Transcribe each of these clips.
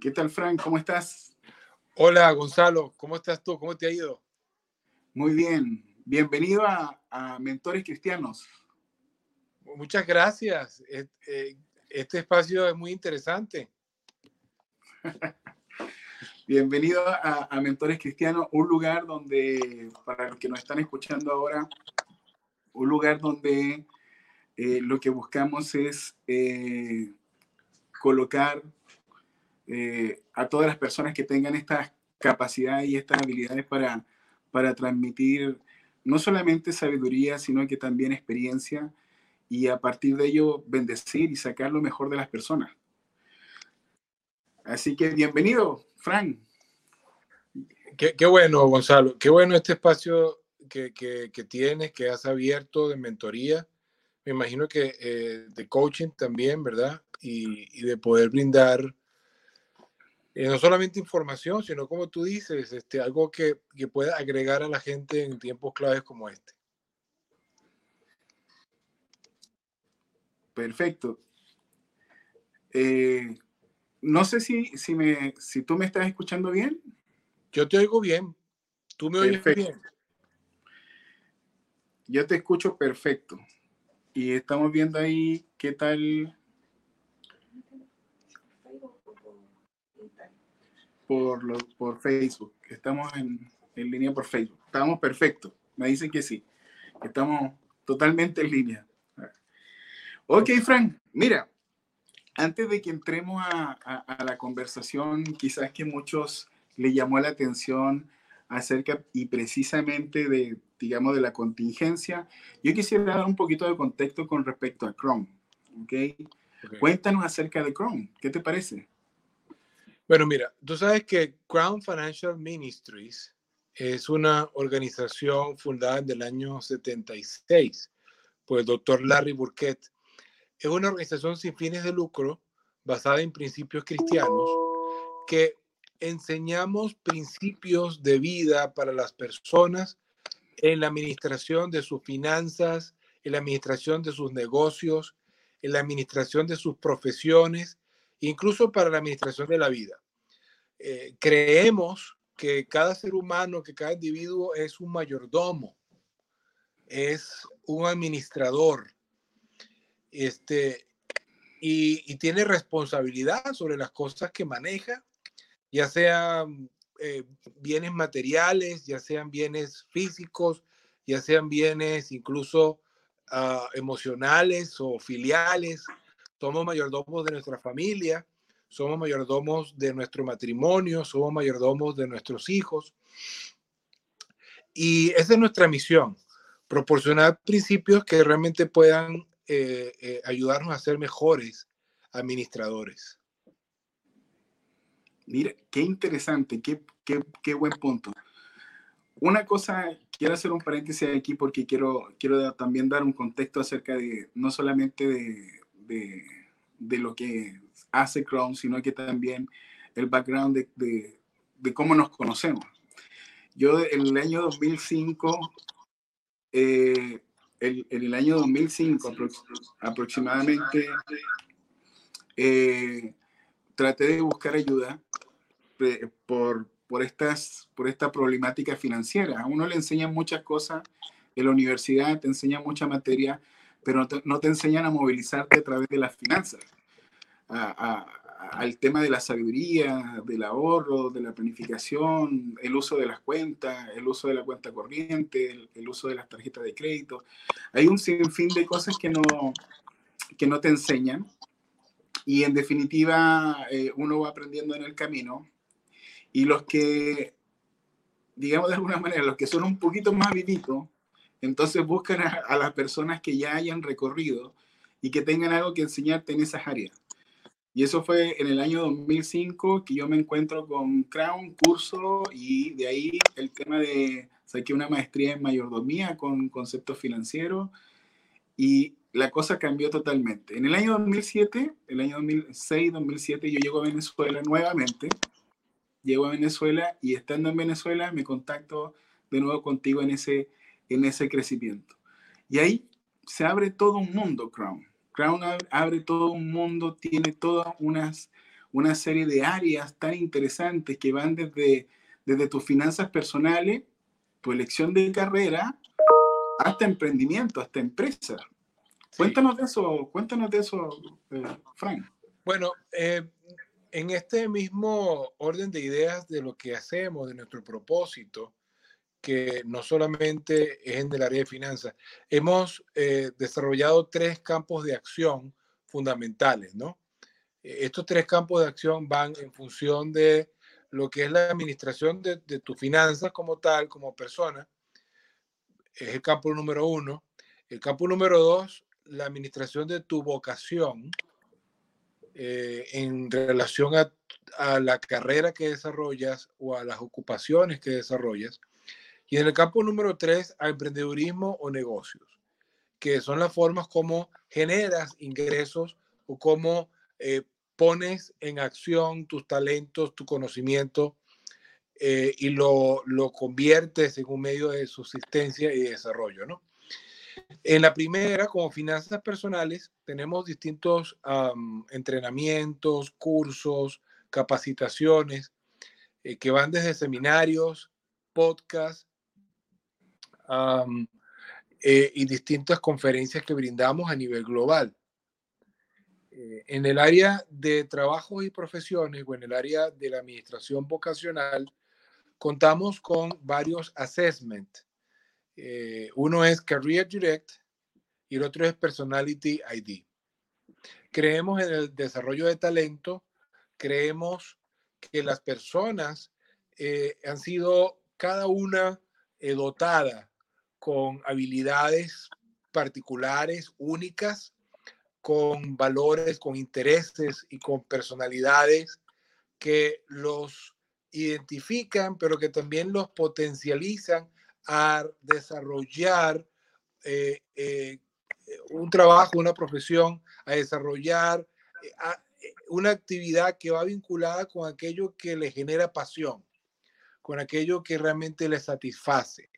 ¿Qué tal, Frank? ¿Cómo estás? Hola, Gonzalo. ¿Cómo estás tú? ¿Cómo te ha ido? Muy bien. Bienvenido a, Mentores Cristianos. Muchas gracias. Eh, este espacio es muy interesante. Bienvenido a, Mentores Cristianos, un lugar donde, para los que nos están escuchando ahora, un lugar donde eh, lo que buscamos es eh, colocar eh, a todas las personas que tengan estas capacidades y estas habilidades para, para transmitir no solamente sabiduría, sino que también experiencia y a partir de ello bendecir y sacar lo mejor de las personas. Así que bienvenido, Frank. Qué, bueno, Gonzalo. Qué bueno este espacio que, que, que, tienes, que has abierto de mentoría. Me imagino que eh, de coaching también, ¿verdad? Y, y de poder brindar eh, no solamente información, sino como tú dices, este, algo que, que pueda agregar a la gente en tiempos claves como este. Perfecto. Eh, no sé si, si, me, si tú me estás escuchando bien. Yo te oigo bien. Tú me oyes bien. Yo te escucho perfecto. Y estamos viendo ahí qué tal por, lo, por Facebook. Estamos en, en, línea por Facebook. Estamos perfectos. Me dicen que sí. Estamos totalmente en línea. Ok, Frank. Mira, antes de que entremos a, a, la conversación, quizás que muchos le llamó la atención acerca y precisamente de, digamos, de la contingencia, yo quisiera dar un poquito de contexto con respecto a Chrome. ¿okay? Cuéntanos acerca de Chrome. ¿Qué te parece? Bueno, mira, tú sabes que Crown Financial Ministries es una organización fundada en el año 76 por el doctor Larry Burkett. Es una organización sin fines de lucro basada en principios cristianos que enseñamos principios de vida para las personas en la administración de sus finanzas, en la administración de sus negocios, en la administración de sus profesiones incluso para la administración de la vida. Eh, creemos que cada ser humano, que cada individuo es un mayordomo, es un administrador, este, y, tiene responsabilidad sobre las cosas que maneja, ya sean eh, bienes materiales, ya sean bienes físicos, ya sean bienes incluso ah, emocionales o filiales somos mayordomos de nuestra familia, somos mayordomos de nuestro matrimonio, somos mayordomos de nuestros hijos. Y esa es nuestra misión, proporcionar principios que realmente puedan eh, eh, ayudarnos a ser mejores administradores. Mira, qué interesante, qué, qué, buen punto. Una cosa, quiero hacer un paréntesis aquí porque quiero, quiero también dar un contexto acerca de, no solamente de, de, lo que hace Chrome, sino que también el background de, de, cómo nos conocemos. Yo en el año 2005, eh, en el año 2005 aproximadamente, eh, traté de buscar ayuda eh, por, por, estas, por esta problemática financiera. A uno le enseñan muchas cosas en la universidad, te enseñan mucha materia, pero no te, enseñan a movilizarte a través de las finanzas, al tema de la sabiduría, del ahorro, de la planificación, el uso de las cuentas, el uso de la cuenta corriente, el, uso de las tarjetas de crédito. Hay un sinfín de cosas que no, que no te enseñan y en definitiva eh, uno va aprendiendo en el camino y los que, digamos de alguna manera, los que son un poquito más vivitos, entonces buscan a, las personas que ya hayan recorrido y que tengan algo que enseñarte en esas áreas. Y eso fue en el año 2005 que yo me encuentro con Crown, curso, y de ahí el tema de, saqué una maestría en mayordomía con conceptos financieros y la cosa cambió totalmente. En el año 2007, el año 2006, 2007, yo llego a Venezuela nuevamente. Llego a Venezuela y estando en Venezuela me contacto de nuevo contigo en ese en ese crecimiento. Y ahí se abre todo un mundo, Crown. Crown abre todo un mundo, tiene todas unas, una serie de áreas tan interesantes que van desde, desde tus finanzas personales, tu elección de carrera, hasta emprendimiento, hasta empresa. Cuéntanos de eso, cuéntanos de eso, eh, Frank. Bueno, eh, en este mismo orden de ideas de lo que hacemos, de nuestro propósito, que no solamente es en el área de finanzas, hemos eh, desarrollado tres campos de acción fundamentales, ¿no? E, estos tres campos de acción van en función de lo que es la administración de, de tus finanzas como tal, como persona. Es el campo número uno. El campo número dos, la administración de tu vocación eh, en relación a, a, la carrera que desarrollas o a las ocupaciones que desarrollas. Y en el campo número tres, a emprendedurismo o negocios, que son las formas como generas ingresos o cómo eh, pones en acción tus talentos, tu conocimiento eh, y lo, lo conviertes en un medio de subsistencia y desarrollo, ¿no? En la primera, como finanzas personales, tenemos distintos entrenamientos, cursos, capacitaciones eh, que van desde seminarios, podcasts um, eh, y distintas conferencias que brindamos a nivel global. Eh, en el área de trabajos y profesiones o en el área de la administración vocacional, contamos con varios assessments eh, uno es Career Direct y el otro es Personality ID. Creemos en el desarrollo de talento, creemos que las personas eh, han sido cada una eh, dotada con habilidades particulares, únicas, con valores, con intereses y con personalidades que los identifican, pero que también los potencializan a desarrollar eh, eh, un trabajo, una profesión, a desarrollar eh, una actividad que va vinculada con aquello que le genera pasión, con aquello que realmente le satisface.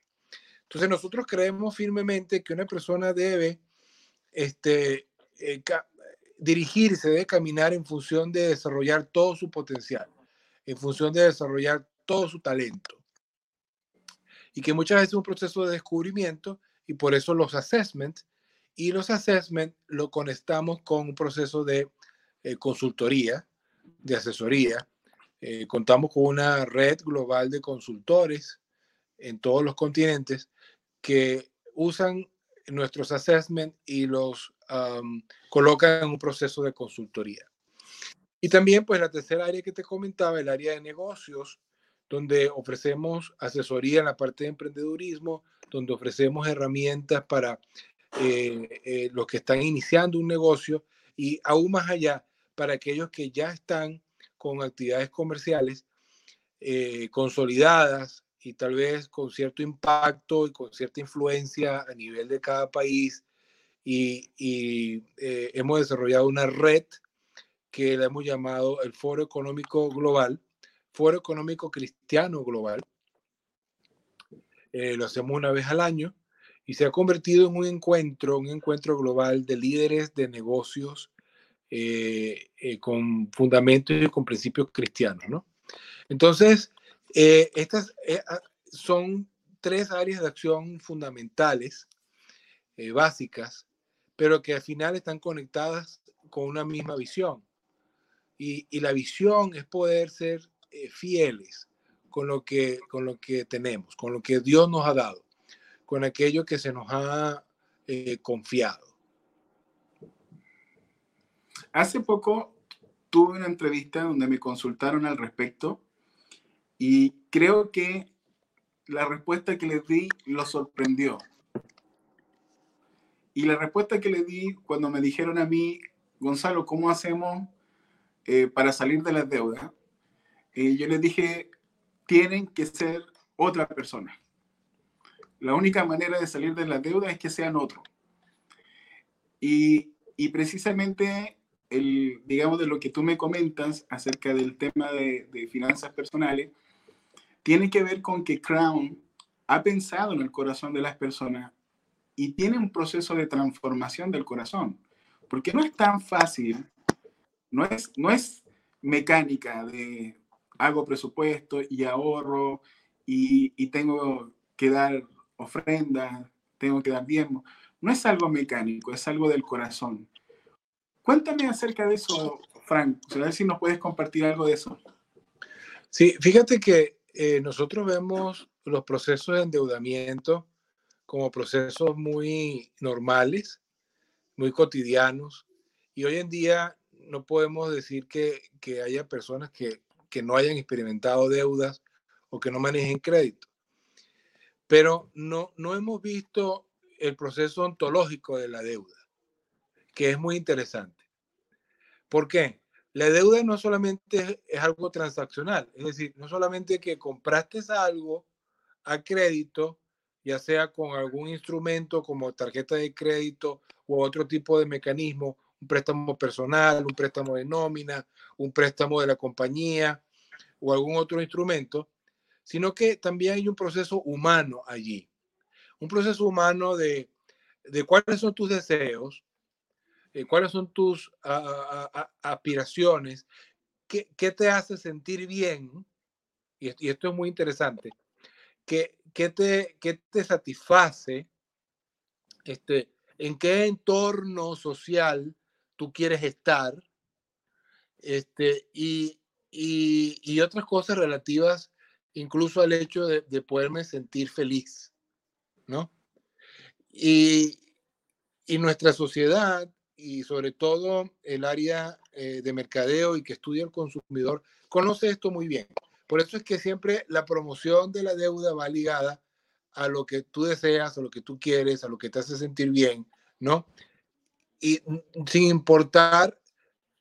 Entonces nosotros creemos firmemente que una persona debe este, dirigirse, debe caminar en función de desarrollar todo su potencial, en función de desarrollar todo su talento y que muchas veces es un proceso de descubrimiento y por eso los assessments y los assessments lo conectamos con un proceso de eh, consultoría, de asesoría. Eh, contamos con una red global de consultores en todos los continentes que usan nuestros assessments y los colocan en un proceso de consultoría. Y también, pues la tercera área que te comentaba, el área de negocios, donde ofrecemos asesoría en la parte de emprendedurismo, donde ofrecemos herramientas para eh, eh, los que están iniciando un negocio y aún más allá para aquellos que ya están con actividades comerciales eh, consolidadas y tal vez con cierto impacto y con cierta influencia a nivel de cada país. Y, y hemos desarrollado una red que le hemos llamado el Foro Económico Global, Foro Económico Cristiano Global. Eh, lo hacemos una vez al año y se ha convertido en un encuentro, un encuentro global de líderes de negocios eh, eh, con fundamentos y con principios cristianos, ¿no? Entonces, estas ah, son tres áreas de acción fundamentales, básicas, pero que al final están conectadas con una misma visión. Y, y la visión es poder ser eh, fieles con lo, que, con lo que tenemos, con lo que Dios nos ha dado, con aquello que se nos ha eh, confiado. Hace poco tuve una entrevista donde me consultaron al respecto y creo que la respuesta que les di lo sorprendió. Y la respuesta que le di cuando me dijeron a mí, Gonzalo, ¿cómo hacemos eh, para salir de las deudas? y yo les dije, tienen que ser otra persona. La única manera de salir de la deuda es que sean otro. Y, y precisamente, el, digamos, de lo que tú me comentas acerca del tema de finanzas personales, tiene que ver con que Crown ha pensado en el corazón de las personas y tiene un proceso de transformación del corazón. Porque no es tan fácil, no es, no es mecánica de hago presupuesto y ahorro y, y tengo que dar ofrendas, tengo que dar diezmo. No es algo mecánico, es algo del corazón. Cuéntame acerca de eso, Frank. A ver si nos puedes compartir algo de eso. Sí, fíjate que eh, nosotros vemos los procesos de endeudamiento como procesos muy normales, muy cotidianos, y hoy en día no podemos decir que, que haya personas que, que no hayan experimentado deudas o que no manejen crédito. Pero no, no hemos visto el proceso ontológico de la deuda, que es muy interesante. ¿Por qué? La deuda no solamente es algo transaccional, es decir, no solamente que compraste algo a crédito, ya sea con algún instrumento como tarjeta de crédito u otro tipo de mecanismo, un préstamo personal, un préstamo de nómina, un préstamo de la compañía o algún otro instrumento, sino que también hay un proceso humano allí. Un proceso humano de, cuáles son tus deseos, eh, cuáles son tus aspiraciones, qué, te hace sentir bien, y, esto es muy interesante, qué, te, te satisface, este, en qué entorno social tú quieres estar, este, y, otras cosas relativas incluso al hecho de, de poderme sentir feliz. ¿no? Y, nuestra sociedad y sobre todo el área eh, de mercadeo y que estudia el consumidor conoce esto muy bien. Por eso es que siempre la promoción de la deuda va ligada a lo que tú deseas, a lo que tú quieres, a lo que te hace sentir bien, ¿no? Y sin importar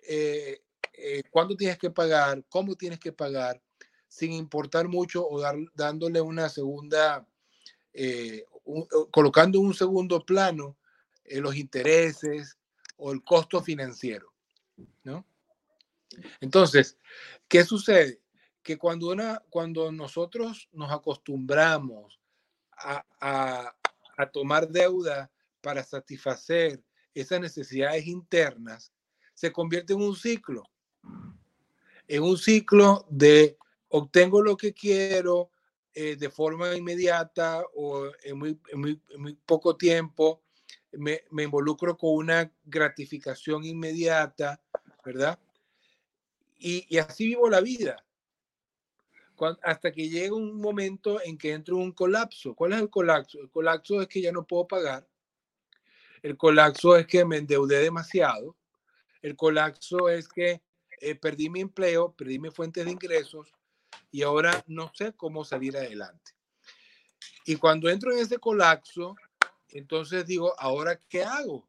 eh, eh, cuándo tienes que pagar, cómo tienes que pagar, sin importar mucho o dar, dándole una segunda colocando en un segundo plano eh, los intereses o el costo financiero, ¿no? Entonces, ¿qué sucede? Que cuando, una, cuando nosotros nos acostumbramos a, a tomar deuda para satisfacer esas necesidades internas, se convierte en un ciclo, en un ciclo de obtengo lo que quiero, eh, de forma inmediata o en muy, muy, poco tiempo, me, involucro con una gratificación inmediata, ¿verdad? Y, y así vivo la vida. hasta que llega un momento en que entro en un colapso. ¿Cuál es el colapso? El colapso es que ya no puedo pagar. El colapso es que me endeudé demasiado. El colapso es que eh, perdí mi empleo, perdí mis fuentes de ingresos, y ahora no sé cómo salir adelante. Y cuando entro en ese colapso, entonces digo, ¿ahora qué hago?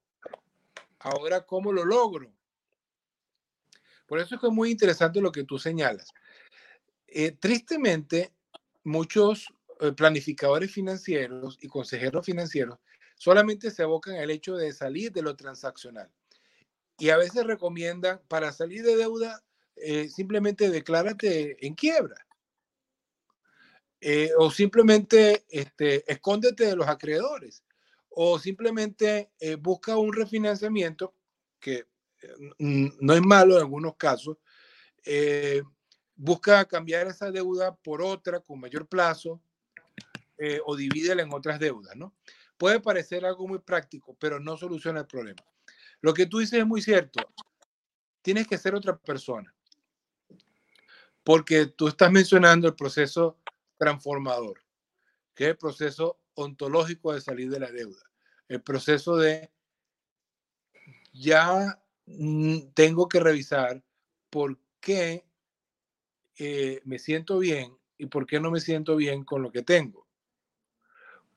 ¿Ahora cómo lo logro? Por eso es que es muy interesante lo que tú señalas. Eh, tristemente, muchos eh, planificadores financieros y consejeros financieros solamente se abocan al hecho de salir de lo transaccional. Y a veces recomiendan, para salir de deuda, eh, simplemente declárate en quiebra. O simplemente este, escóndete de los acreedores, o simplemente eh, busca un refinanciamiento, que no es malo en algunos casos, busca cambiar esa deuda por otra con mayor plazo, o divídela en otras deudas, ¿no? Puede parecer algo muy práctico, pero no soluciona el problema. Lo que tú dices es muy cierto. Tienes que ser otra persona porque tú estás mencionando el proceso transformador, que es el proceso ontológico de salir de la deuda, el proceso de ya mm, tengo que revisar por qué eh, me siento bien y por qué no me siento bien con lo que tengo.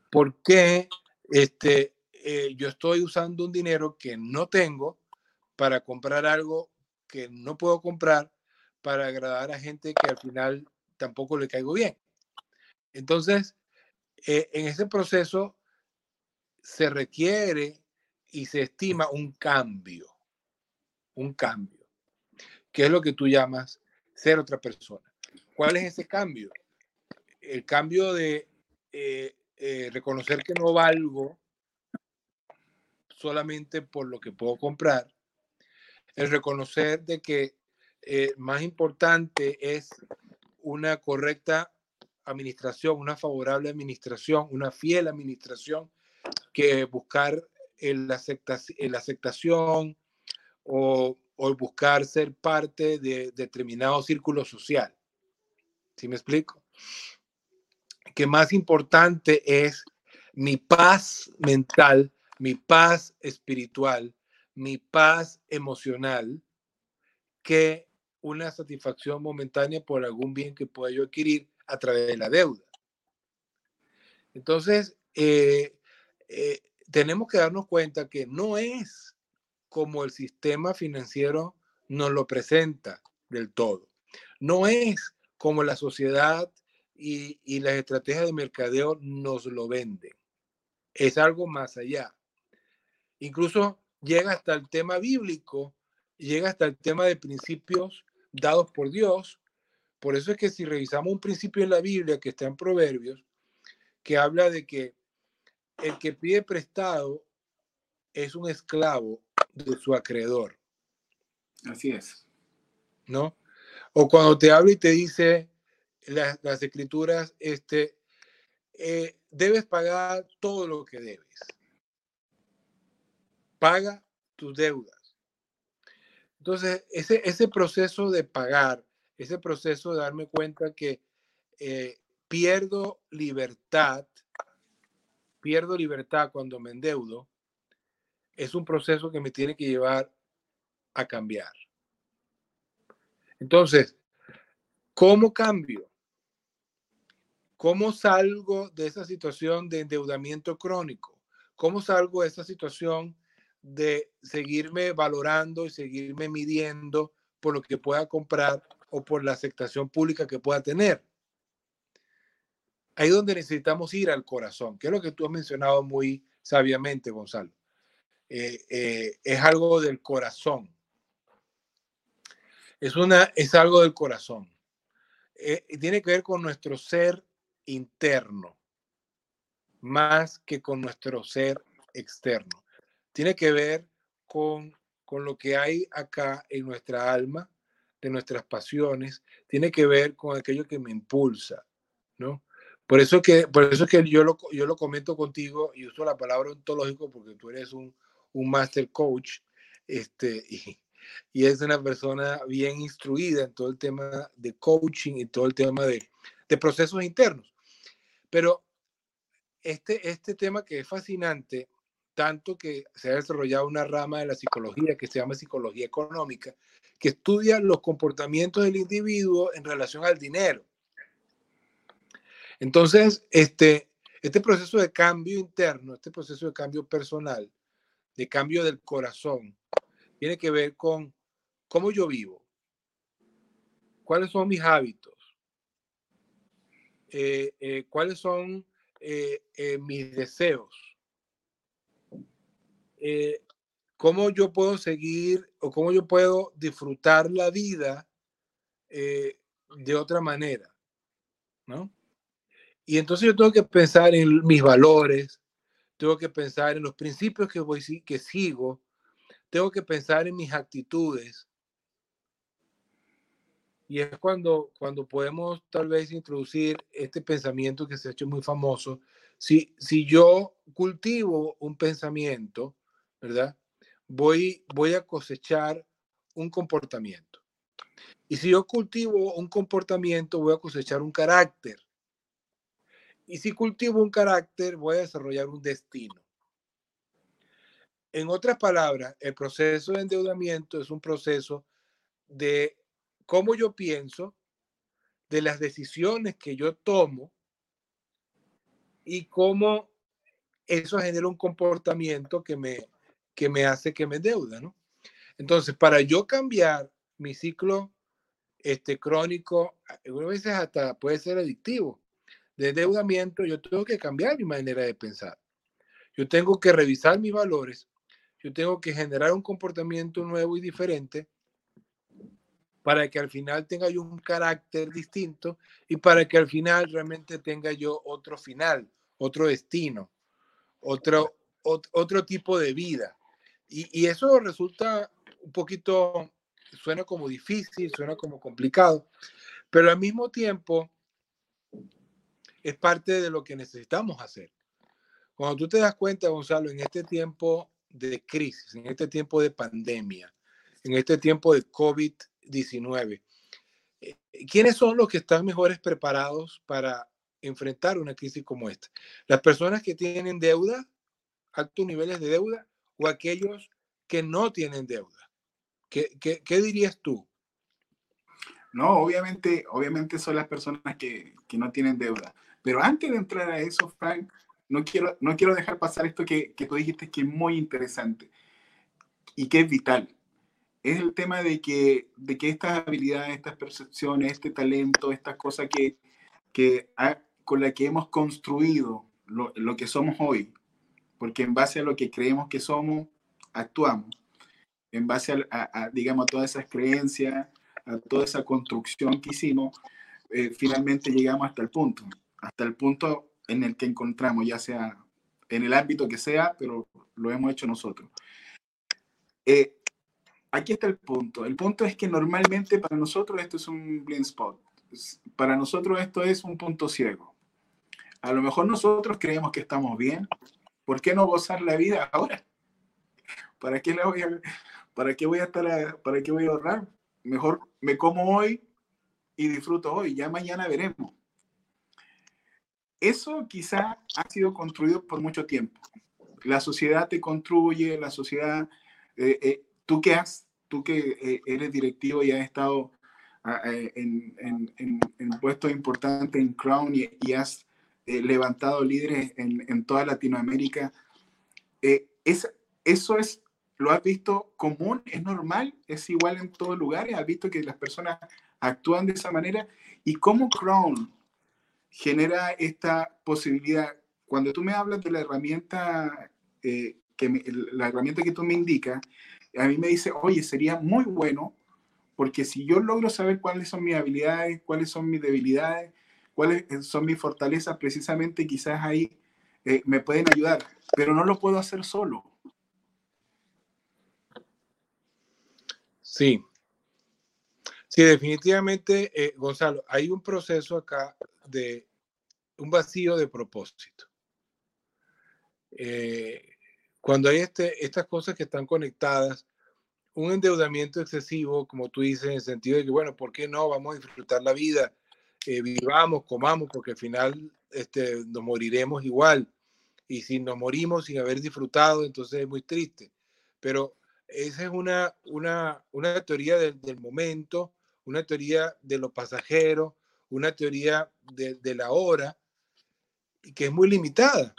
¿Por qué este, eh, yo estoy usando un dinero que no tengo para comprar algo que no puedo comprar para agradar a gente que al final tampoco le caigo bien. Entonces, eh, en ese proceso se requiere y se estima un cambio, un cambio, que es lo que tú llamas ser otra persona. ¿Cuál es ese cambio? El cambio de eh, eh, reconocer que no valgo solamente por lo que puedo comprar, el reconocer de que más importante es una correcta administración, una favorable administración, una fiel administración que buscar la aceptación o, o, buscar ser parte de determinado círculo social. ¿Sí me explico? Que más importante es mi paz mental, mi paz espiritual, mi paz emocional, que una satisfacción momentánea por algún bien que pueda yo adquirir a través de la deuda. Entonces, eh, eh, tenemos que darnos cuenta que no es como el sistema financiero nos lo presenta del todo. No es como la sociedad y, y las estrategias de mercadeo nos lo venden. Es algo más allá. Incluso llega hasta el tema bíblico, llega hasta el tema de principios dados por Dios. Por eso es que si revisamos un principio en la Biblia que está en Proverbios, que habla de que el que pide prestado es un esclavo de su acreedor. Así es. ¿No? O cuando te habla y te dice las, escrituras, este, eh, debes pagar todo lo que debes. Paga tus deudas. Entonces, ese, ese proceso de pagar, ese proceso de darme cuenta que eh, pierdo libertad pierdo libertad cuando me endeudo, es un proceso que me tiene que llevar a cambiar. Entonces, ¿cómo cambio? ¿Cómo salgo de esa situación de endeudamiento crónico? ¿Cómo salgo de esa situación de seguirme valorando y seguirme midiendo por lo que pueda comprar o por la aceptación pública que pueda tener? ahí es donde necesitamos ir al corazón, que es lo que tú has mencionado muy sabiamente, Gonzalo. Eh, eh, es algo del corazón. Es, una, es algo del corazón. Eh, tiene que ver con nuestro ser interno, más que con nuestro ser externo. Tiene que ver con, con lo que hay acá en nuestra alma, de nuestras pasiones, tiene que ver con aquello que me impulsa, ¿no? Por eso que, por eso que yo, lo, yo lo comento contigo y uso la palabra ontológico porque tú eres un, un master coach este, y, y es una persona bien instruida en todo el tema de coaching y todo el tema de, de procesos internos. Pero este, este tema que es fascinante, tanto que se ha desarrollado una rama de la psicología que se llama psicología económica, que estudia los comportamientos del individuo en relación al dinero. Entonces, este, este proceso de cambio interno, este proceso de cambio personal, de cambio del corazón, tiene que ver con cómo yo vivo, cuáles son mis hábitos, eh, eh, cuáles son eh, mis deseos, cómo yo puedo seguir o cómo yo puedo disfrutar la vida de otra manera, ¿no? Y entonces yo tengo que pensar en mis valores, tengo que pensar en los principios que, voy, que sigo, tengo que pensar en mis actitudes. Y es cuando, cuando podemos tal vez introducir este pensamiento que se ha hecho muy famoso. Si, si yo cultivo un pensamiento, ¿verdad? Voy, voy a cosechar un comportamiento. Y si yo cultivo un comportamiento, voy a cosechar un carácter. Y si cultivo un carácter, voy a desarrollar un destino. En otras palabras, el proceso de endeudamiento es un proceso de cómo yo pienso, de las decisiones que yo tomo y cómo eso genera un comportamiento que me, que me hace que me endeuda, ¿no? Entonces, para yo cambiar mi ciclo este, crónico, algunas veces hasta puede ser adictivo, de endeudamiento, yo tengo que cambiar mi manera de pensar. Yo tengo que revisar mis valores, yo tengo que generar un comportamiento nuevo y diferente para que al final tenga yo un carácter distinto y para que al final realmente tenga yo otro final, otro destino, otro, otro, tipo de vida. Y, eso resulta un poquito suena como difícil, suena como complicado, pero al mismo tiempo es parte de lo que necesitamos hacer. Cuando tú te das cuenta, Gonzalo, en este tiempo de crisis, en este tiempo de pandemia, en este tiempo de COVID-19, eh, ¿quiénes son los que están mejores preparados para enfrentar una crisis como esta? ¿Las personas que tienen deuda, altos niveles de deuda, o aquellos que no tienen deuda? ¿Qué, qué, dirías tú? No, obviamente, obviamente son las personas que, que, no tienen deuda. Pero antes de entrar a eso, Frank, no quiero, no quiero dejar pasar esto que, que tú dijiste que es muy interesante y que es vital. Es el tema de que, de que estas habilidades, estas percepciones, este talento, estas cosas que, que con las que hemos construido lo, lo que somos hoy, porque en base a lo que creemos que somos, actuamos en base a, digamos, a todas esas creencias, a toda esa construcción que hicimos, eh, finalmente llegamos hasta el punto, hasta el punto en el que encontramos, ya sea en el ámbito que sea, pero lo hemos hecho nosotros. Eh, aquí está el punto. El punto es que normalmente para nosotros esto es un blind spot. Para nosotros esto es un punto ciego. A lo mejor nosotros creemos que estamos bien. ¿Por qué no gozar la vida ahora? ¿Para qué la voy a, ¿Para qué voy a estar, para qué voy a ahorrar? Mejor me como hoy y disfruto hoy, ya mañana veremos. Eso quizá ha sido construido por mucho tiempo. La sociedad te construye, la sociedad, eh, eh, tú que has, tú que eh, eres directivo y has estado ah, en, en, en, puestos importantes en Crown y, has levantado líderes en, toda Latinoamérica, es, eso es lo has visto común, es normal, es igual en todos lugares, has visto que las personas actúan de esa manera y cómo Crown genera esta posibilidad. Cuando tú me hablas de la herramienta, eh, que la herramienta que tú me indicas, a mí me dice, oye, sería muy bueno, porque si yo logro saber cuáles son mis habilidades, cuáles son mis debilidades, cuáles son mis fortalezas, precisamente quizás ahí eh, me pueden ayudar, pero no lo puedo hacer solo. Sí. Sí, definitivamente, eh, Gonzalo, hay un proceso acá de un vacío de propósito. Eh, cuando hay este, estas cosas que están conectadas, un endeudamiento excesivo, como tú dices, en el sentido de que, bueno, ¿por qué no? Vamos a disfrutar la vida, eh, vivamos, comamos, porque al final este, nos moriremos igual. Y si nos morimos sin haber disfrutado, entonces es muy triste. Pero esa es una, una, una teoría del, momento, una teoría de lo pasajero, una teoría de, de la hora, que es muy limitada,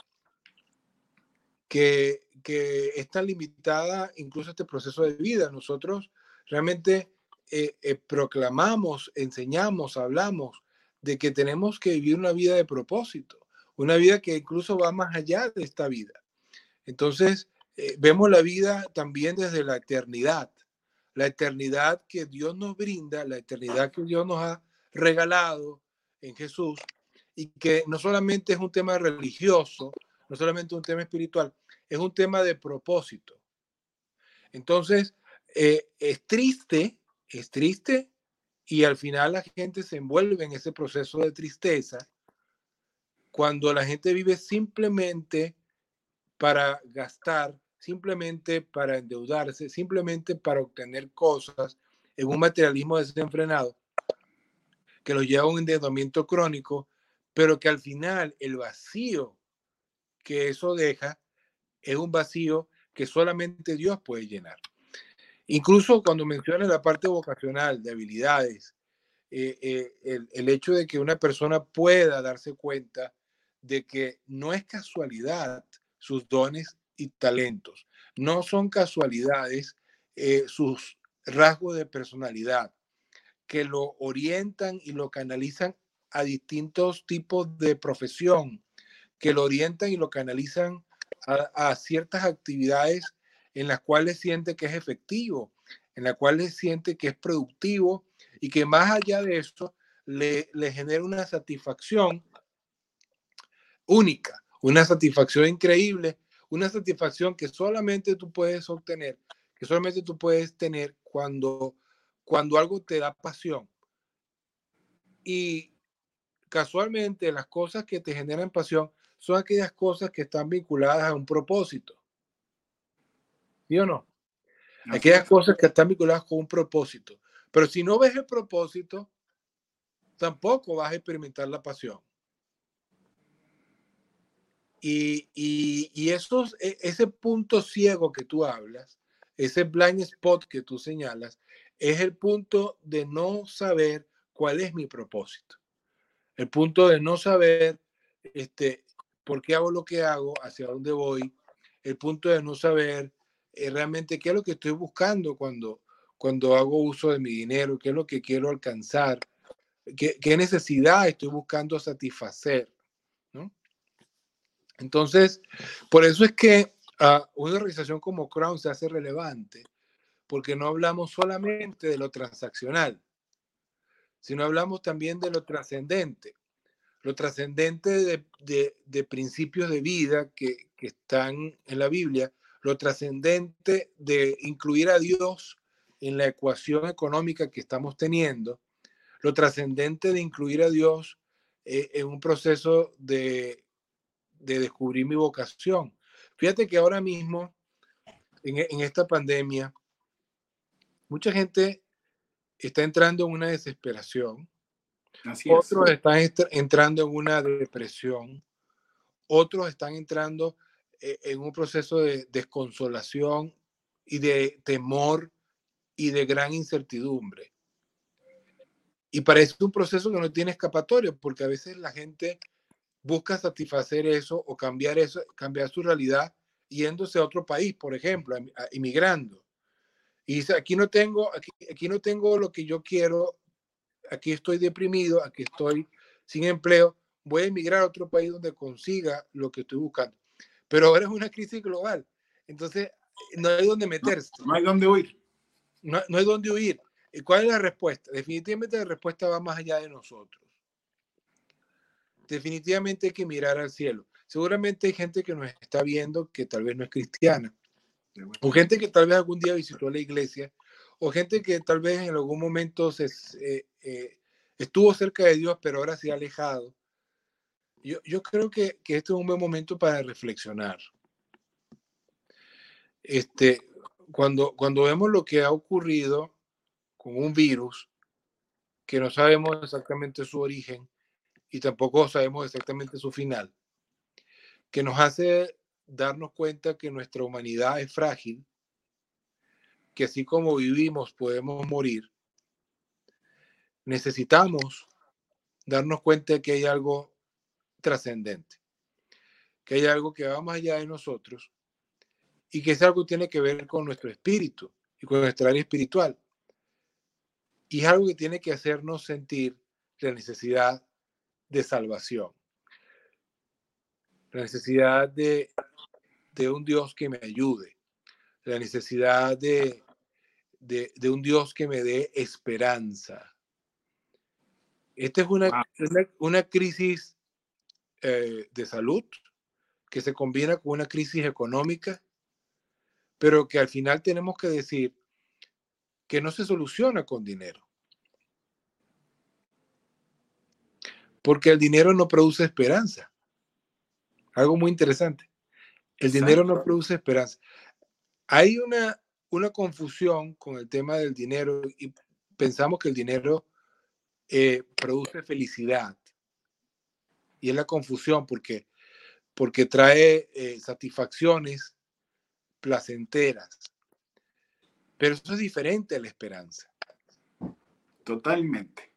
que, que es tan limitada incluso este proceso de vida. Nosotros realmente eh, eh, proclamamos, enseñamos, hablamos de que tenemos que vivir una vida de propósito, una vida que incluso va más allá de esta vida. Entonces, eh, vemos la vida también desde la eternidad, la eternidad que Dios nos brinda, la eternidad que Dios nos ha regalado en Jesús y que no solamente es un tema religioso, no solamente un tema espiritual, es un tema de propósito. Entonces, eh, es triste, es triste y al final la gente se envuelve en ese proceso de tristeza cuando la gente vive simplemente para gastar simplemente para endeudarse, simplemente para obtener cosas en un materialismo desenfrenado que los lleva a un endeudamiento crónico, pero que al final el vacío que eso deja es un vacío que solamente Dios puede llenar. Incluso cuando menciona la parte vocacional de habilidades, eh, eh, el, el hecho de que una persona pueda darse cuenta de que no es casualidad sus dones y talentos. No son casualidades eh, sus rasgos de personalidad que lo orientan y lo canalizan a distintos tipos de profesión, que lo orientan y lo canalizan a, ciertas actividades en las cuales siente que es efectivo, en las cuales siente que es productivo y que más allá de eso le, le genera una satisfacción única, una satisfacción increíble una satisfacción que solamente tú puedes obtener, que solamente tú puedes tener cuando, cuando algo te da pasión. Y casualmente las cosas que te generan pasión son aquellas cosas que están vinculadas a un propósito. ¿Sí o no? Aquellas cosas que están vinculadas con un propósito. Pero si no ves el propósito, tampoco vas a experimentar la pasión. Y, y, esos, e, ese punto ciego que tú hablas, ese blind spot que tú señalas, es el punto de no saber cuál es mi propósito. El punto de no saber este, por qué hago lo que hago, hacia dónde voy. El punto de no saber eh, realmente qué es lo que estoy buscando cuando, cuando hago uso de mi dinero, qué es lo que quiero alcanzar, qué, qué necesidad estoy buscando satisfacer. Entonces, por eso es que uh, una organización como Crown se hace relevante, porque no hablamos solamente de lo transaccional, sino hablamos también de lo trascendente, lo trascendente de, de, de, principios de vida que, que están en la Biblia, lo trascendente de incluir a Dios en la ecuación económica que estamos teniendo, lo trascendente de incluir a Dios eh, en un proceso de de descubrir mi vocación. Fíjate que ahora mismo, en, esta pandemia, mucha gente está entrando en una desesperación. otros están entrando en una depresión. Otros están entrando en un proceso de desconsolación y de temor y de gran incertidumbre. Y parece un proceso que no tiene escapatoria, porque a veces la gente busca satisfacer eso o cambiar eso, cambiar su realidad yéndose a otro país, por ejemplo, inmigrando. Y dice, aquí no tengo, aquí, aquí no tengo lo que yo quiero, aquí estoy deprimido, aquí estoy sin empleo, voy a emigrar a otro país donde consiga lo que estoy buscando. Pero ahora es una crisis global, entonces no hay donde meterse. No, hay donde huir. No, no hay donde huir. ¿Y cuál es la respuesta? Definitivamente la respuesta va más allá de nosotros definitivamente hay que mirar al cielo. Seguramente hay gente que nos está viendo que tal vez no es cristiana, o gente que tal vez algún día visitó la iglesia, o gente que tal vez en algún momento se, eh, eh, estuvo cerca de Dios, pero ahora se ha alejado. Yo, yo creo que, que, este es un buen momento para reflexionar. Este, cuando, cuando vemos lo que ha ocurrido con un virus, que no sabemos exactamente su origen, y tampoco sabemos exactamente su final, que nos hace darnos cuenta que nuestra humanidad es frágil, que así como vivimos podemos morir, necesitamos darnos cuenta de que hay algo trascendente, que hay algo que va más allá de nosotros y que es algo que tiene que ver con nuestro espíritu y con nuestra área espiritual. Y es algo que tiene que hacernos sentir la necesidad de salvación. La necesidad de, de un Dios que me ayude. La necesidad de, de, de un Dios que me dé esperanza. Esta es una, una, crisis eh, de salud que se combina con una crisis económica, pero que al final tenemos que decir que no se soluciona con dinero. Porque el dinero no produce esperanza. Algo muy interesante. El dinero no produce esperanza. Hay una, una confusión con el tema del dinero y pensamos que el dinero eh, produce felicidad. Y es la confusión porque, porque trae eh, satisfacciones placenteras. Pero eso es diferente a la esperanza. Totalmente.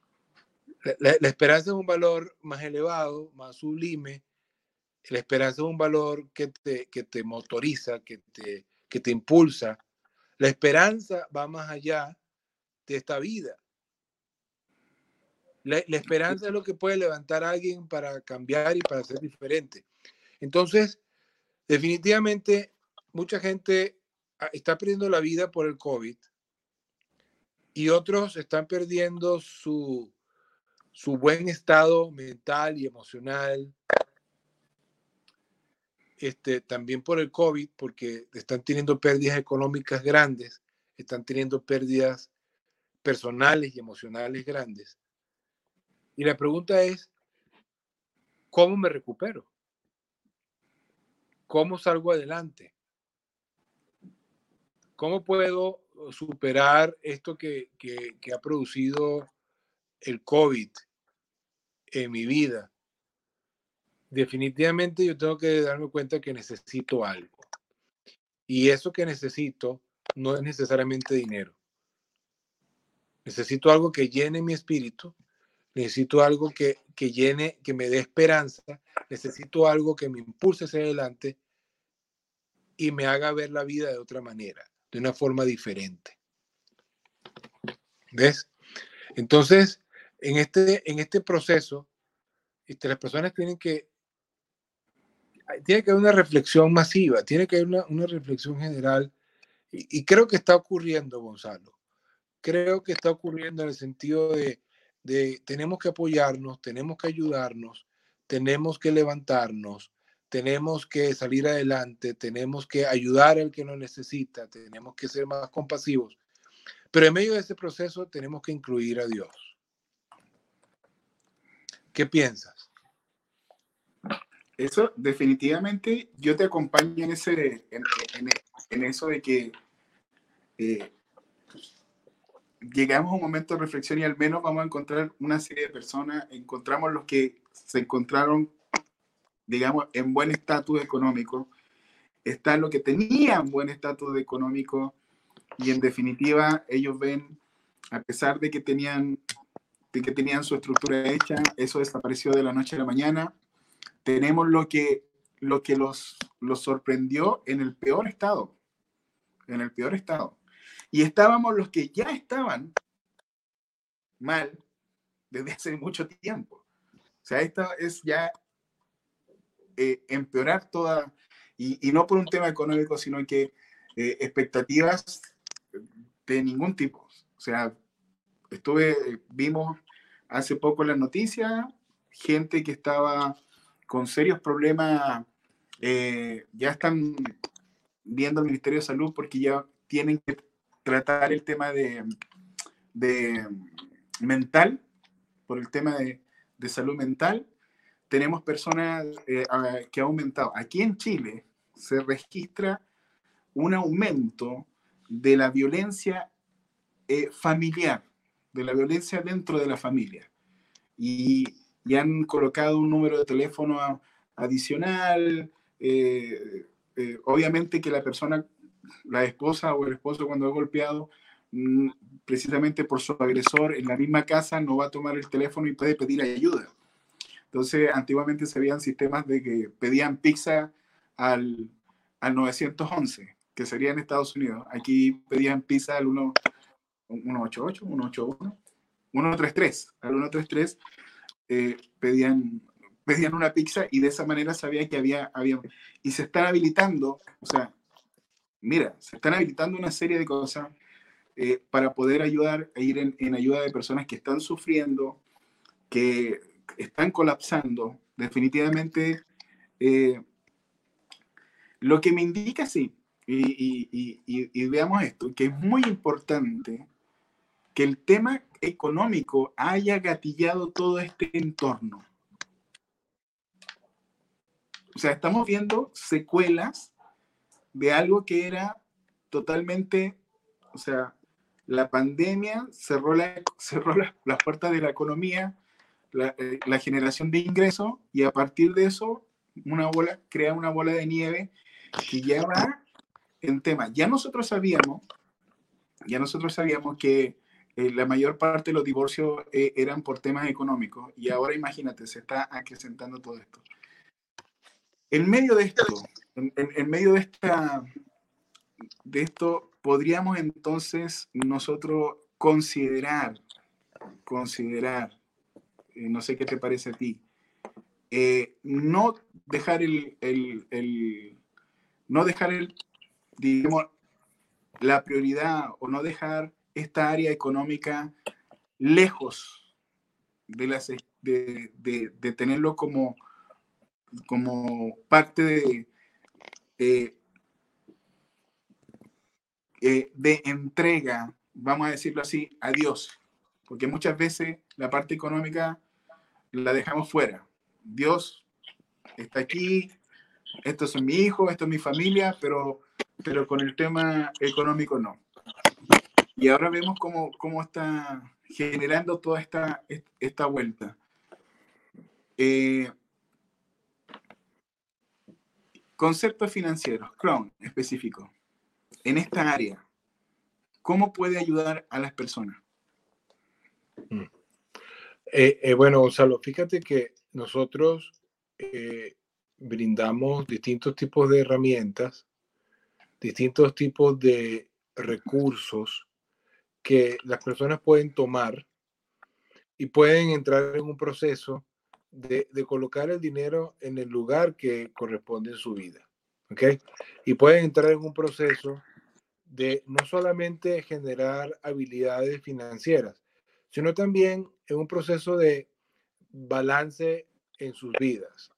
La, esperanza es un valor más elevado, más sublime. La esperanza es un valor que te, que te motoriza, que te, que te impulsa. La esperanza va más allá de esta vida. La, esperanza es lo que puede levantar a alguien para cambiar y para ser diferente. Entonces, definitivamente, mucha gente ah, está perdiendo la vida por el COVID y otros están perdiendo su, su buen estado mental y emocional, este, también por el COVID, porque están teniendo pérdidas económicas grandes, están teniendo pérdidas personales y emocionales grandes. Y la pregunta es, ¿cómo me recupero? ¿Cómo salgo adelante? ¿Cómo puedo superar esto que, que ha producido el COVID en mi vida? Definitivamente yo tengo que darme cuenta que necesito algo. Y eso que necesito no es necesariamente dinero. Necesito algo que llene mi espíritu, necesito algo que, que llene, que me dé esperanza, necesito algo que me impulse hacia adelante y me haga ver la vida de otra manera, de una forma diferente. ¿Ves? Entonces, en este, en este proceso, este, las personas tienen que, tiene que haber una reflexión masiva, tiene que haber una, una reflexión general, y, y creo que está ocurriendo, Gonzalo. Creo que está ocurriendo en el sentido de, tenemos que apoyarnos, tenemos que ayudarnos, tenemos que levantarnos, tenemos que salir adelante, tenemos que ayudar al que lo necesita, tenemos que ser más compasivos. Pero en medio de ese proceso tenemos que incluir a Dios. ¿Qué piensas? Eso definitivamente yo te acompaño en, ese, en, eso de que eh, llegamos a un momento de reflexión y al menos vamos a encontrar una serie de personas, encontramos los que se encontraron, digamos, en buen estatus económico, están los que tenían buen estatus económico y en definitiva ellos ven, a pesar de que tenían, de que tenían su estructura hecha, eso desapareció de la noche a la mañana. Tenemos lo que, lo que los, los sorprendió en el peor estado, en el peor estado. Y estábamos los que ya estaban mal desde hace mucho tiempo. O sea, esto es ya eh, empeorar toda, y, no por un tema económico, sino que eh, expectativas de ningún tipo. O sea, estuve, vimos hace poco las noticias gente que estaba con serios problemas, eh, ya están viendo el Ministerio de Salud porque ya tienen que tratar el tema de, de mental, por el tema de, de salud mental, tenemos personas eh, que ha aumentado. Aquí en Chile se registra un aumento de la violencia eh, familiar, de la violencia dentro de la familia. Y, y han colocado un número de teléfono adicional. Eh, obviamente que la persona la esposa o el esposo cuando es golpeado mm, precisamente por su agresor en la misma casa no va a tomar el teléfono y puede pedir ayuda. Entonces, antiguamente se veían sistemas de que pedían pizza al, al 911, que sería en Estados Unidos. Aquí pedían pizza al 188, 181, 133, al 133 eh, pedían, pedían una pizza y de esa manera sabía que había, había, y se están habilitando, o sea, mira, se están habilitando una serie de cosas eh, para poder ayudar e ir en, ayuda de personas que están sufriendo, que están colapsando. Definitivamente, eh, lo que me indica, sí, y, veamos esto, que es muy importante que el tema económico haya gatillado todo este entorno. O sea, estamos viendo secuelas de algo que era totalmente, o sea, la pandemia cerró, la, cerró las puertas de la economía, eh, la, generación de ingresos, y a partir de eso, una bola, crea una bola de nieve que ya va en tema. Ya nosotros sabíamos, ya nosotros sabíamos que eh, la mayor parte de los divorcios eh, eran por temas económicos, y ahora imagínate, se está acrecentando todo esto. En medio de esto, en, medio de, esta, de esto, podríamos entonces nosotros considerar, considerar, eh, no sé qué te parece a ti, eh, no dejar el, el, no dejar el, digamos, la prioridad o no dejar esta área económica lejos de, las, de, de tenerlo como, como parte de, eh, eh, de entrega vamos a decirlo así, a Dios, porque muchas veces la parte económica la dejamos fuera. Dios está aquí, estos son mi hijo, esto es mi familia, pero, pero con el tema económico no. Y ahora vemos cómo, cómo está generando toda esta, esta vuelta. Eh, conceptos financieros, Crown específico, en esta área, ¿cómo puede ayudar a las personas? Mm. Eh, eh, bueno, Gonzalo, fíjate que nosotros brindamos distintos tipos de herramientas, distintos tipos de recursos que las personas pueden tomar y pueden entrar en un proceso de, colocar el dinero en el lugar que corresponde en su vida. ¿Ok? Y pueden entrar en un proceso de no solamente generar habilidades financieras, sino también en un proceso de balance en sus vidas.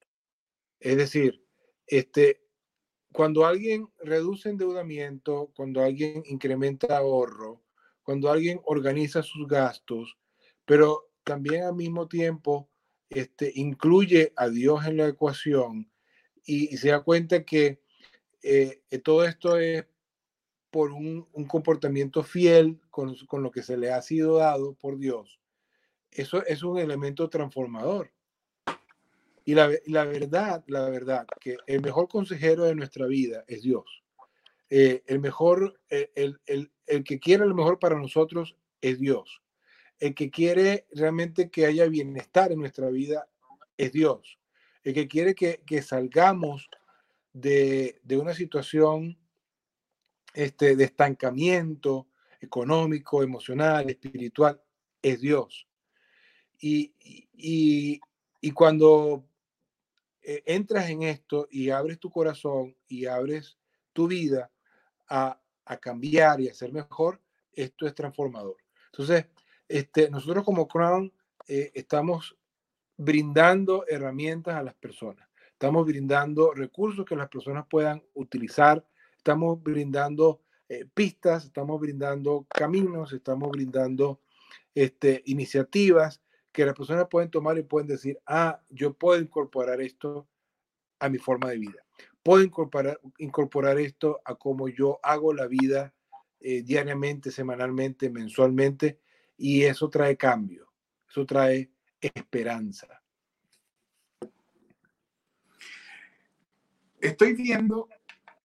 Es decir, este, cuando alguien reduce endeudamiento, cuando alguien incrementa ahorro, cuando alguien organiza sus gastos, pero también al mismo tiempo este, incluye a Dios en la ecuación y, se da cuenta que eh, todo esto es por un, comportamiento fiel con, lo que se le ha sido dado por Dios. Eso es un elemento transformador. Y la, verdad, la verdad, que el mejor consejero de nuestra vida es Dios. Eh, el mejor, eh, el, el que quiere lo mejor para nosotros es Dios. El que quiere realmente que haya bienestar en nuestra vida es Dios. El que quiere que, salgamos de, una situación este, de estancamiento económico, emocional, espiritual, es Dios. Y, y cuando eh, entras en esto y abres tu corazón y abres tu vida a, a cambiar y a ser mejor, esto es transformador. Entonces, este, nosotros como Crown eh, estamos brindando herramientas a las personas, estamos brindando recursos que las personas puedan utilizar, estamos brindando eh, pistas, estamos brindando caminos, estamos brindando este, iniciativas que las personas pueden tomar y pueden decir, ah, yo puedo incorporar esto a mi forma de vida. Puedo incorporar, incorporar esto a cómo yo hago la vida eh, diariamente, semanalmente, mensualmente, y eso trae cambio, eso trae esperanza. Estoy viendo,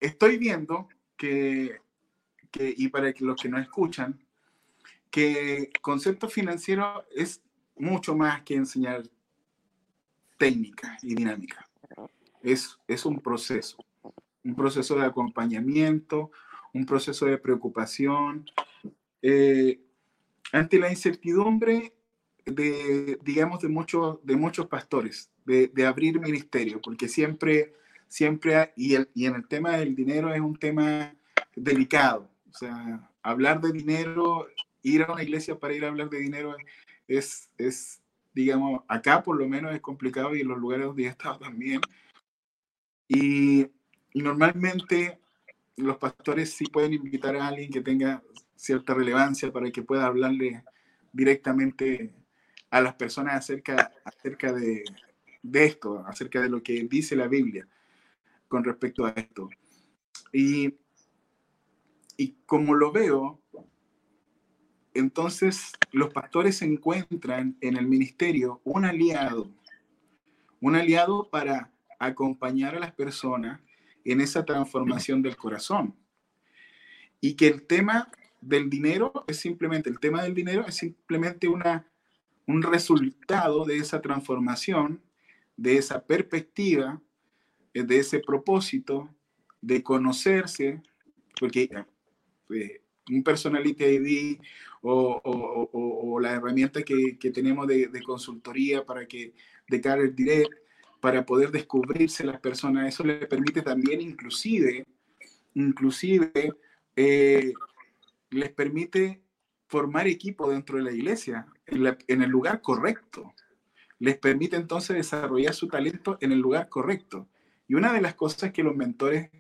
estoy viendo que, que y para los que no escuchan, que concepto financiero es mucho más que enseñar técnica y dinámica es, un proceso, un proceso de acompañamiento, un proceso de preocupación. Eh, ante la incertidumbre de, digamos, de muchos, de muchos pastores, de, abrir ministerio, porque siempre, siempre, y, y en el tema del dinero es un tema delicado. O sea, hablar de dinero, ir a una iglesia para ir a hablar de dinero es, es digamos, acá por lo menos es complicado y en los lugares donde he estado también, y, normalmente los pastores sí pueden invitar a alguien que tenga cierta relevancia para que pueda hablarle directamente a las personas acerca, acerca de, esto, acerca de lo que dice la Biblia con respecto a esto. Y, y como lo veo, entonces los pastores encuentran en el ministerio un aliado, un aliado para acompañar a las personas en esa transformación del corazón. Y que el tema del dinero es simplemente, el tema del dinero es simplemente una, un resultado de esa transformación, de esa perspectiva, eh, de ese propósito, de conocerse, porque eh, un personality ID o, o, la herramienta que, que tenemos de, de, consultoría para que de cara al direct para poder descubrirse las personas. Eso le permite también inclusive, inclusive, eh, les permite formar equipo dentro de la iglesia, en, el lugar correcto. Les permite entonces desarrollar su talento en el lugar correcto. Y una de las cosas que los mentores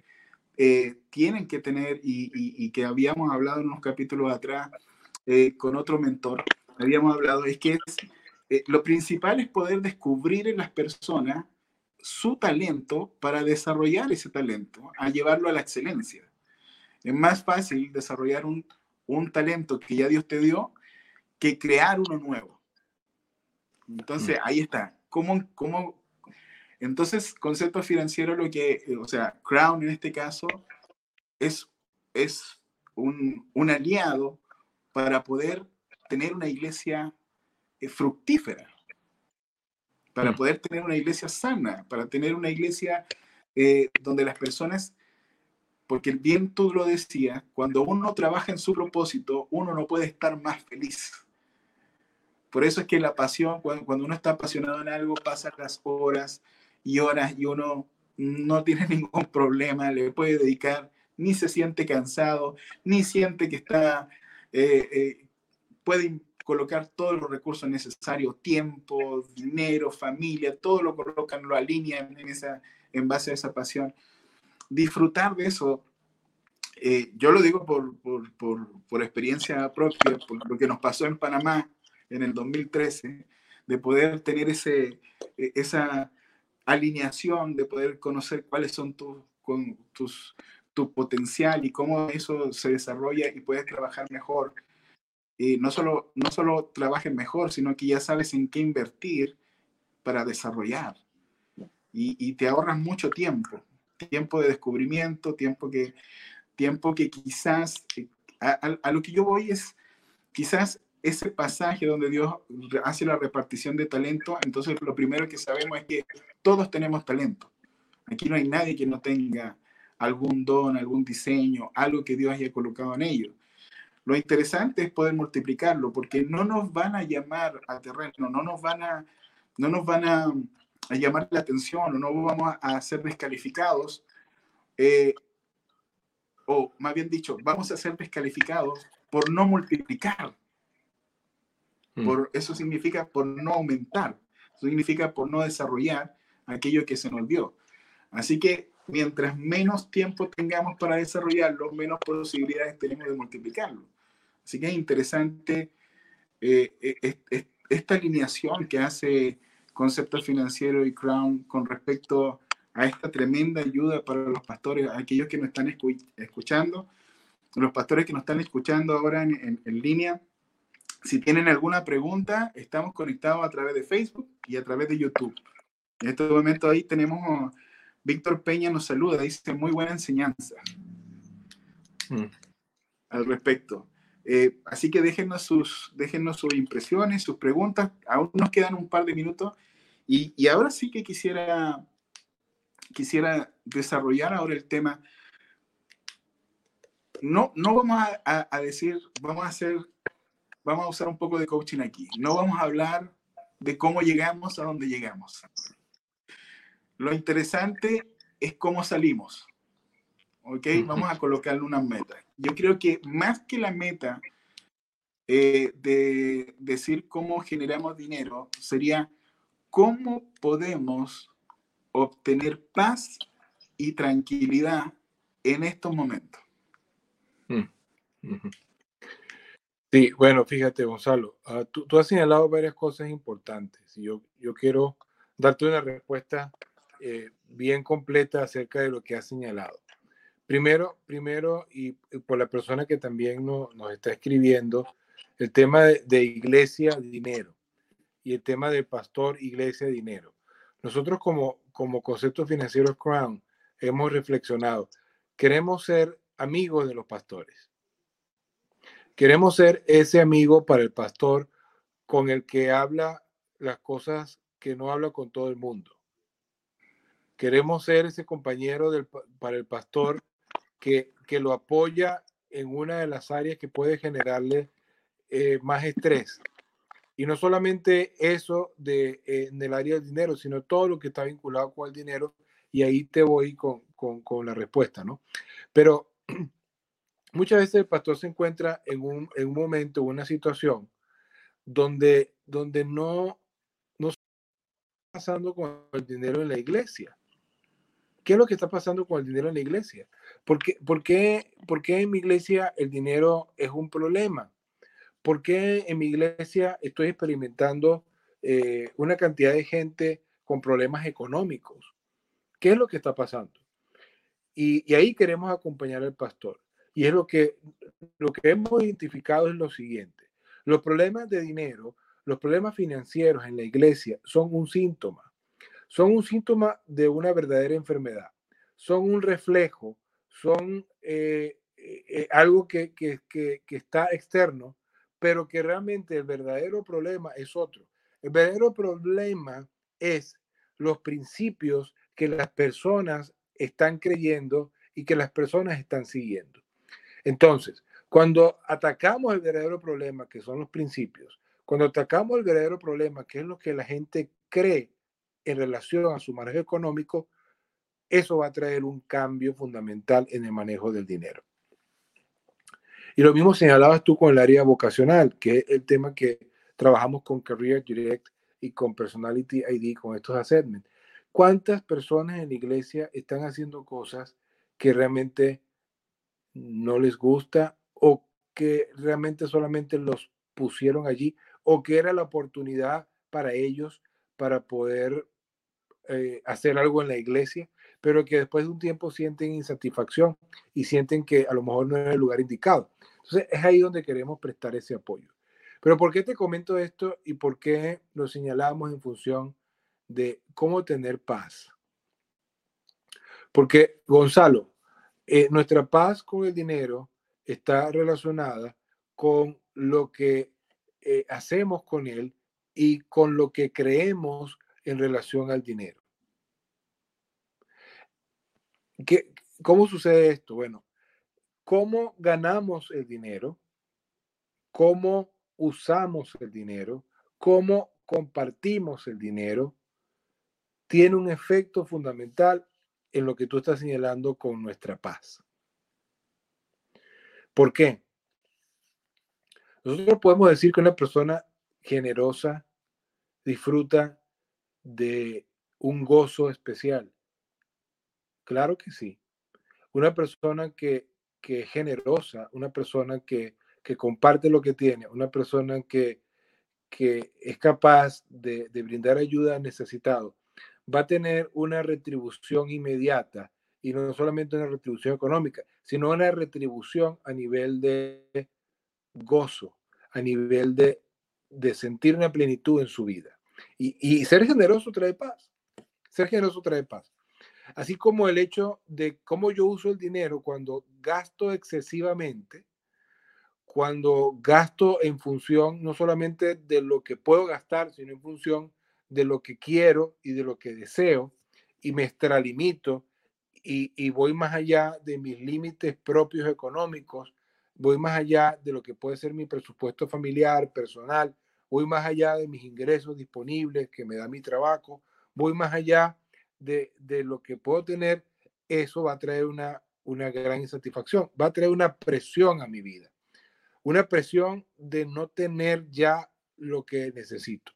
eh, tienen que tener y, y, que habíamos hablado en unos capítulos atrás eh, con otro mentor, habíamos hablado, es que eh, lo principal es poder descubrir en las personas su talento para desarrollar ese talento, a llevarlo a la excelencia. Es más fácil desarrollar un, un talento que ya Dios te dio que crear uno nuevo. Entonces, mm. ahí está. ¿Cómo, cómo, entonces, concepto financiero, lo que, o sea, Crown en este caso, es, es un, un aliado para poder tener una iglesia eh, fructífera, para mm. poder tener una iglesia sana, para tener una iglesia eh, donde las personas, porque bien tú lo decías, cuando uno trabaja en su propósito, uno no puede estar más feliz. Por eso es que la pasión, cuando, uno está apasionado en algo, pasa las horas y horas y uno no tiene ningún problema, le puede dedicar, ni se siente cansado, ni siente que está, eh, eh, puede colocar todos los recursos necesarios, tiempo, dinero, familia, todo lo colocan, lo alinean en, esa, en base a esa pasión. Disfrutar de eso, eh, yo lo digo por, por, por, por, experiencia propia, por lo que nos pasó en Panamá en el 2013, de poder tener ese, e, esa alineación, de poder conocer cuáles son tus, con, tus, tu potencial y cómo eso se desarrolla y puedes trabajar mejor. Y no solo, no solo trabajes mejor, sino que ya sabes en qué invertir para desarrollar. Y, te ahorras mucho tiempo, tiempo de descubrimiento, tiempo que, tiempo que quizás, eh, a, lo que yo voy es, quizás ese pasaje donde Dios hace la repartición de talento, entonces lo primero que sabemos es que todos tenemos talento. Aquí no hay nadie que no tenga algún don, algún diseño, algo que Dios haya colocado en ellos. Lo interesante es poder multiplicarlo, porque no nos van a llamar a terreno, no nos van a, no nos van a, llamar la atención o no vamos a, ser descalificados, eh, o más bien dicho, vamos a ser descalificados por no multiplicar. Mm. Por, eso significa por no aumentar, eso significa por no desarrollar aquello que se nos dio. Así que mientras menos tiempo tengamos para desarrollarlo, menos posibilidades tenemos de multiplicarlo. Así que es interesante eh, eh, esta alineación que hace Concepto Financiero y Crown con respecto a esta tremenda ayuda para los pastores, aquellos que nos están escuchando, los pastores que nos están escuchando ahora en, en línea. Si tienen alguna pregunta, estamos conectados a través de Facebook y a través de YouTube. En este momento ahí tenemos, Víctor Peña nos saluda, dice muy buena enseñanza mm. al respecto. Eh, así que déjenos sus, déjenos sus impresiones, sus preguntas. Aún nos quedan un par de minutos. Y, ahora sí que quisiera, quisiera desarrollar ahora el tema. No, no vamos a, a, decir, vamos a hacer, vamos a usar un poco de coaching aquí. No vamos a hablar de cómo llegamos a donde llegamos. Lo interesante es cómo salimos. ¿Ok? Vamos a colocarle unas metas. Yo creo que más que la meta eh, de decir cómo generamos dinero, sería cómo podemos obtener paz y tranquilidad en estos momentos. Mm, sí, bueno, fíjate, Gonzalo, ah, tú, has señalado varias cosas importantes y yo, yo quiero darte una respuesta eh, bien completa acerca de lo que has señalado. Primero, primero, y por la persona que también nos está escribiendo, el tema de, iglesia, dinero, y el tema de pastor, iglesia, dinero. Nosotros como, como concepto financiero Crown hemos reflexionado, queremos ser amigos de los pastores. Queremos ser ese amigo para el pastor con el que habla las cosas que no habla con todo el mundo. Queremos ser ese compañero para el pastor que, lo apoya en una de las áreas que puede generarle eh, más estrés. Y no solamente eso de, eh, en el área del dinero, sino todo lo que está vinculado con el dinero. Y ahí te voy con, con, la respuesta, ¿no? Pero muchas veces el pastor se encuentra en un, en un momento, en una situación donde, donde no, no está pasando con el dinero en la iglesia. ¿Qué es lo que está pasando con el dinero en la iglesia? ¿Por qué, por qué, en mi iglesia el dinero es un problema? ¿Por qué en mi iglesia estoy experimentando eh, una cantidad de gente con problemas económicos? ¿Qué es lo que está pasando? Y, y, ahí queremos acompañar al pastor. Y es lo que, lo que hemos identificado es lo siguiente. Los problemas de dinero, los problemas financieros en la iglesia son un síntoma. Son un síntoma de una verdadera enfermedad. Son un reflejo, son eh, eh, eh, algo que, que, que, está externo, pero que realmente el verdadero problema es otro. El verdadero problema es los principios que las personas están creyendo y que las personas están siguiendo. Entonces, cuando atacamos el verdadero problema, que son los principios, cuando atacamos el verdadero problema, que es lo que la gente cree en relación a su manejo económico, eso va a traer un cambio fundamental en el manejo del dinero. Y lo mismo señalabas tú con el área vocacional, que es el tema que trabajamos con Career Direct y con Personality ID, con estos assessments. ¿Cuántas personas en la iglesia están haciendo cosas que realmente no les gusta o que realmente solamente los pusieron allí o que era la oportunidad para ellos para poder eh, hacer algo en la iglesia, pero que después de un tiempo sienten insatisfacción y sienten que a lo mejor no es el lugar indicado. Entonces es ahí donde queremos prestar ese apoyo. Pero ¿por qué te comento esto y por qué lo señalamos en función de cómo tener paz? Porque, Gonzalo, eh, nuestra paz con el dinero está relacionada con lo que eh, hacemos con él y con lo que creemos en relación al dinero. ¿Qué, ¿Cómo sucede esto? Bueno, ¿cómo ganamos el dinero? ¿Cómo usamos el dinero? ¿Cómo compartimos el dinero? Tiene un efecto fundamental en lo que tú estás señalando con nuestra paz. ¿Por qué? Nosotros podemos decir que una persona generosa disfruta de un gozo especial. Claro que sí. Una persona que, que es generosa, una persona que, que, comparte lo que tiene, una persona que, que es capaz de, de brindar ayuda a necesitado, va a tener una retribución inmediata y no solamente una retribución económica, sino una retribución a nivel de gozo, a nivel de, de sentir una plenitud en su vida. Y, ser generoso trae paz. Ser generoso trae paz. Así como el hecho de cómo yo uso el dinero cuando gasto excesivamente, cuando gasto en función no solamente de lo que puedo gastar, sino en función de lo que quiero y de lo que deseo, y me extralimito y, y voy más allá de mis límites propios económicos, voy más allá de lo que puede ser mi presupuesto familiar, personal, voy más allá de mis ingresos disponibles que me da mi trabajo, voy más allá de, lo que puedo tener, eso va a traer una, una gran insatisfacción, va a traer una presión a mi vida, una presión de no tener ya lo que necesito.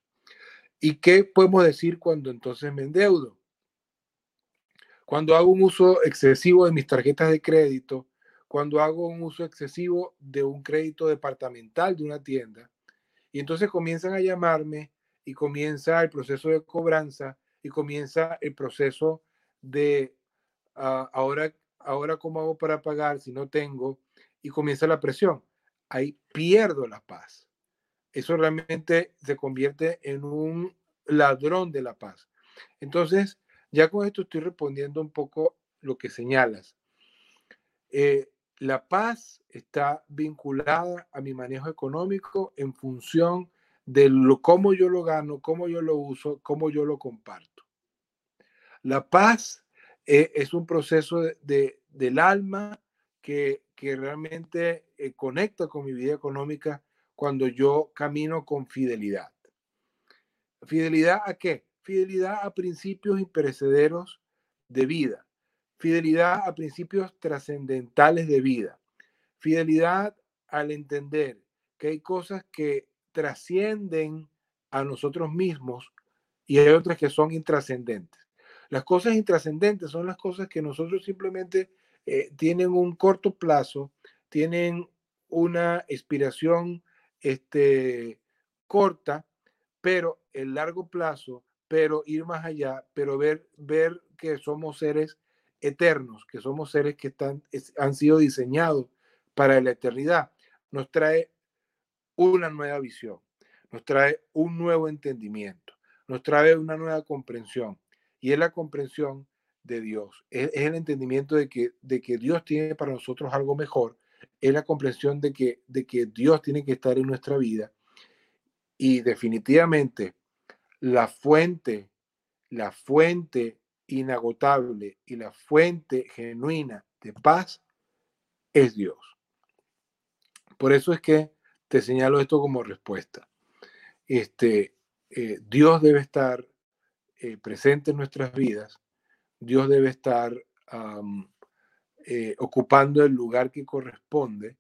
¿Y qué podemos decir cuando entonces me endeudo? Cuando hago un uso excesivo de mis tarjetas de crédito, cuando hago un uso excesivo de un crédito departamental de una tienda, y entonces comienzan a llamarme y comienza el proceso de cobranza y comienza el proceso de ah, ahora, ahora cómo hago para pagar si no tengo y comienza la presión. Ahí pierdo la paz. Eso realmente se convierte en un ladrón de la paz. Entonces, ya con esto estoy respondiendo un poco lo que señalas. Eh, la paz está vinculada a mi manejo económico en función de lo, cómo yo lo gano, cómo yo lo uso, cómo yo lo comparto. La paz eh, es un proceso de, del alma que, que realmente eh, conecta con mi vida económica cuando yo camino con fidelidad. ¿Fidelidad a qué? Fidelidad a principios imperecederos de vida Fidelidad a principios trascendentales de vida. Fidelidad al entender que hay cosas que trascienden a nosotros mismos y hay otras que son intrascendentes. Las cosas intrascendentes son las cosas que nosotros simplemente eh, tienen un corto plazo, tienen una expiración este, corta, pero el largo plazo, pero ir más allá, pero ver, ver que somos seres eternos, que somos seres que están, han sido diseñados para la eternidad, nos trae una nueva visión, nos trae un nuevo entendimiento, nos trae una nueva comprensión. Y es la comprensión de Dios, es, el entendimiento de que, de que Dios tiene para nosotros algo mejor, es la comprensión de que, de que Dios tiene que estar en nuestra vida. Y definitivamente la fuente, la fuente inagotable y la fuente genuina de paz es Dios. Por eso es que te señalo esto como respuesta. Este, eh, Dios debe estar eh, presente en nuestras vidas, Dios debe estar eh, ocupando el lugar que corresponde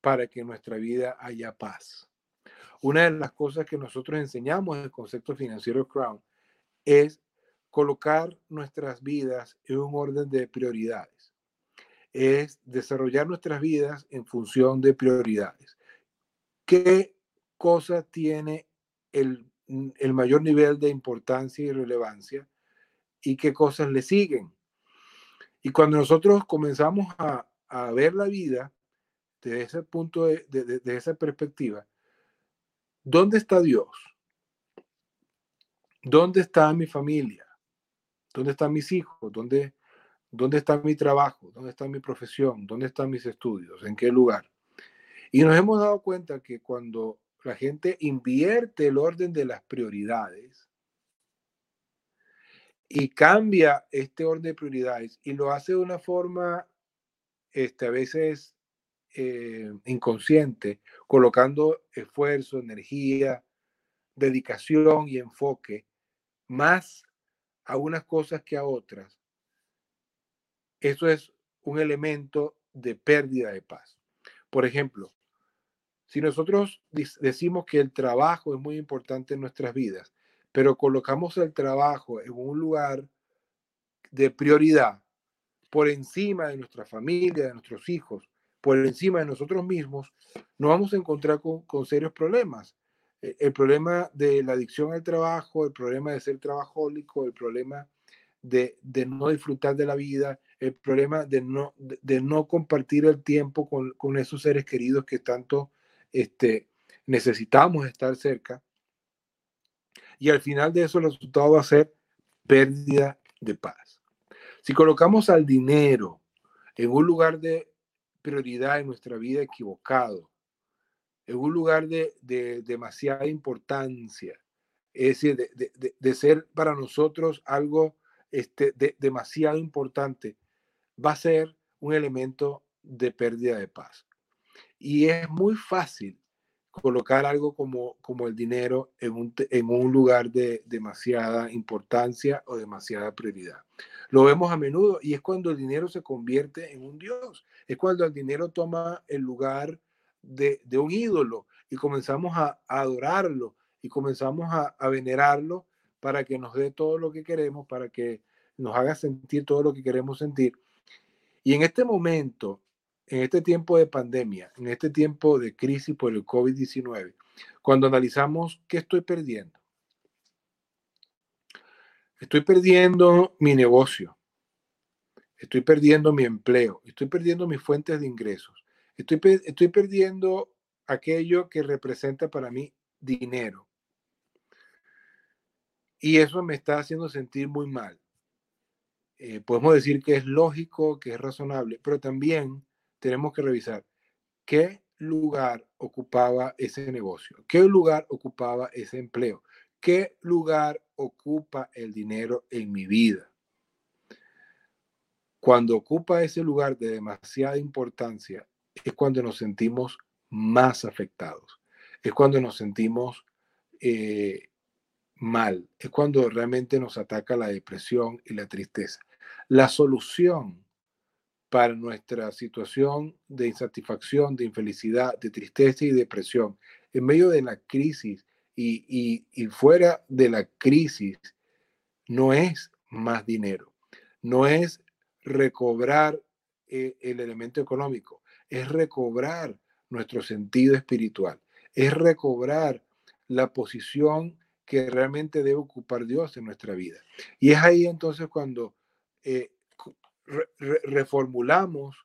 para que en nuestra vida haya paz. Una de las cosas que nosotros enseñamos en el concepto financiero Crown es colocar nuestras vidas en un orden de prioridades. Es desarrollar nuestras vidas en función de prioridades. ¿Qué cosa tiene el, mayor nivel de importancia y relevancia y qué cosas le siguen? Y cuando nosotros comenzamos a, ver la vida desde ese punto, de, de esa perspectiva, ¿dónde está Dios? ¿Dónde está mi familia? ¿Dónde están mis hijos? ¿Dónde, ¿Dónde está mi trabajo? ¿Dónde está mi profesión? ¿Dónde están mis estudios? ¿En qué lugar? Y nos hemos dado cuenta que cuando la gente invierte el orden de las prioridades y cambia este orden de prioridades y lo hace de una forma este, a veces eh, inconsciente, colocando esfuerzo, energía, dedicación y enfoque más a unas cosas que a otras, eso es un elemento de pérdida de paz. Por ejemplo, si nosotros decimos que el trabajo es muy importante en nuestras vidas, pero colocamos el trabajo en un lugar de prioridad por encima de nuestra familia, de nuestros hijos, por encima de nosotros mismos, nos vamos a encontrar con, con serios problemas. Eh, el problema de la adicción al trabajo, el problema de ser trabajólico, el problema de, no disfrutar de la vida, el problema de no, de, no compartir el tiempo con, esos seres queridos que tanto este, necesitamos estar cerca. Y al final de eso el resultado va a ser pérdida de paz. Si colocamos al dinero en un lugar de prioridad en nuestra vida equivocado, en un lugar de, demasiada importancia, es decir, de, ser para nosotros algo este, demasiado importante, va a ser un elemento de pérdida de paz. Y es muy fácil colocar algo como, como el dinero en un, en un lugar de demasiada importancia o demasiada prioridad. Lo vemos a menudo y es cuando el dinero se convierte en un Dios, es cuando el dinero toma el lugar de, un ídolo y comenzamos a, adorarlo y comenzamos a, venerarlo para que nos dé todo lo que queremos, para que nos haga sentir todo lo que queremos sentir. Y en este momento, en este tiempo de pandemia, en este tiempo de crisis por el COVID-19, cuando analizamos qué estoy perdiendo, estoy perdiendo mi negocio, estoy perdiendo mi empleo, estoy perdiendo mis fuentes de ingresos, Estoy, perdiendo aquello que representa para mí dinero. Y eso me está haciendo sentir muy mal. Eh, podemos decir que es lógico, que es razonable, pero también tenemos que revisar qué lugar ocupaba ese negocio, qué lugar ocupaba ese empleo, qué lugar ocupa el dinero en mi vida. Cuando ocupa ese lugar de demasiada importancia es cuando nos sentimos más afectados, es cuando nos sentimos eh, mal, es cuando realmente nos ataca la depresión y la tristeza. La solución para nuestra situación de insatisfacción, de infelicidad, de tristeza y depresión, en medio de la crisis y, fuera de la crisis, no es más dinero, no es recobrar eh, el elemento económico, es recobrar nuestro sentido espiritual, es recobrar la posición que realmente debe ocupar Dios en nuestra vida. Y es ahí entonces cuando eh, reformulamos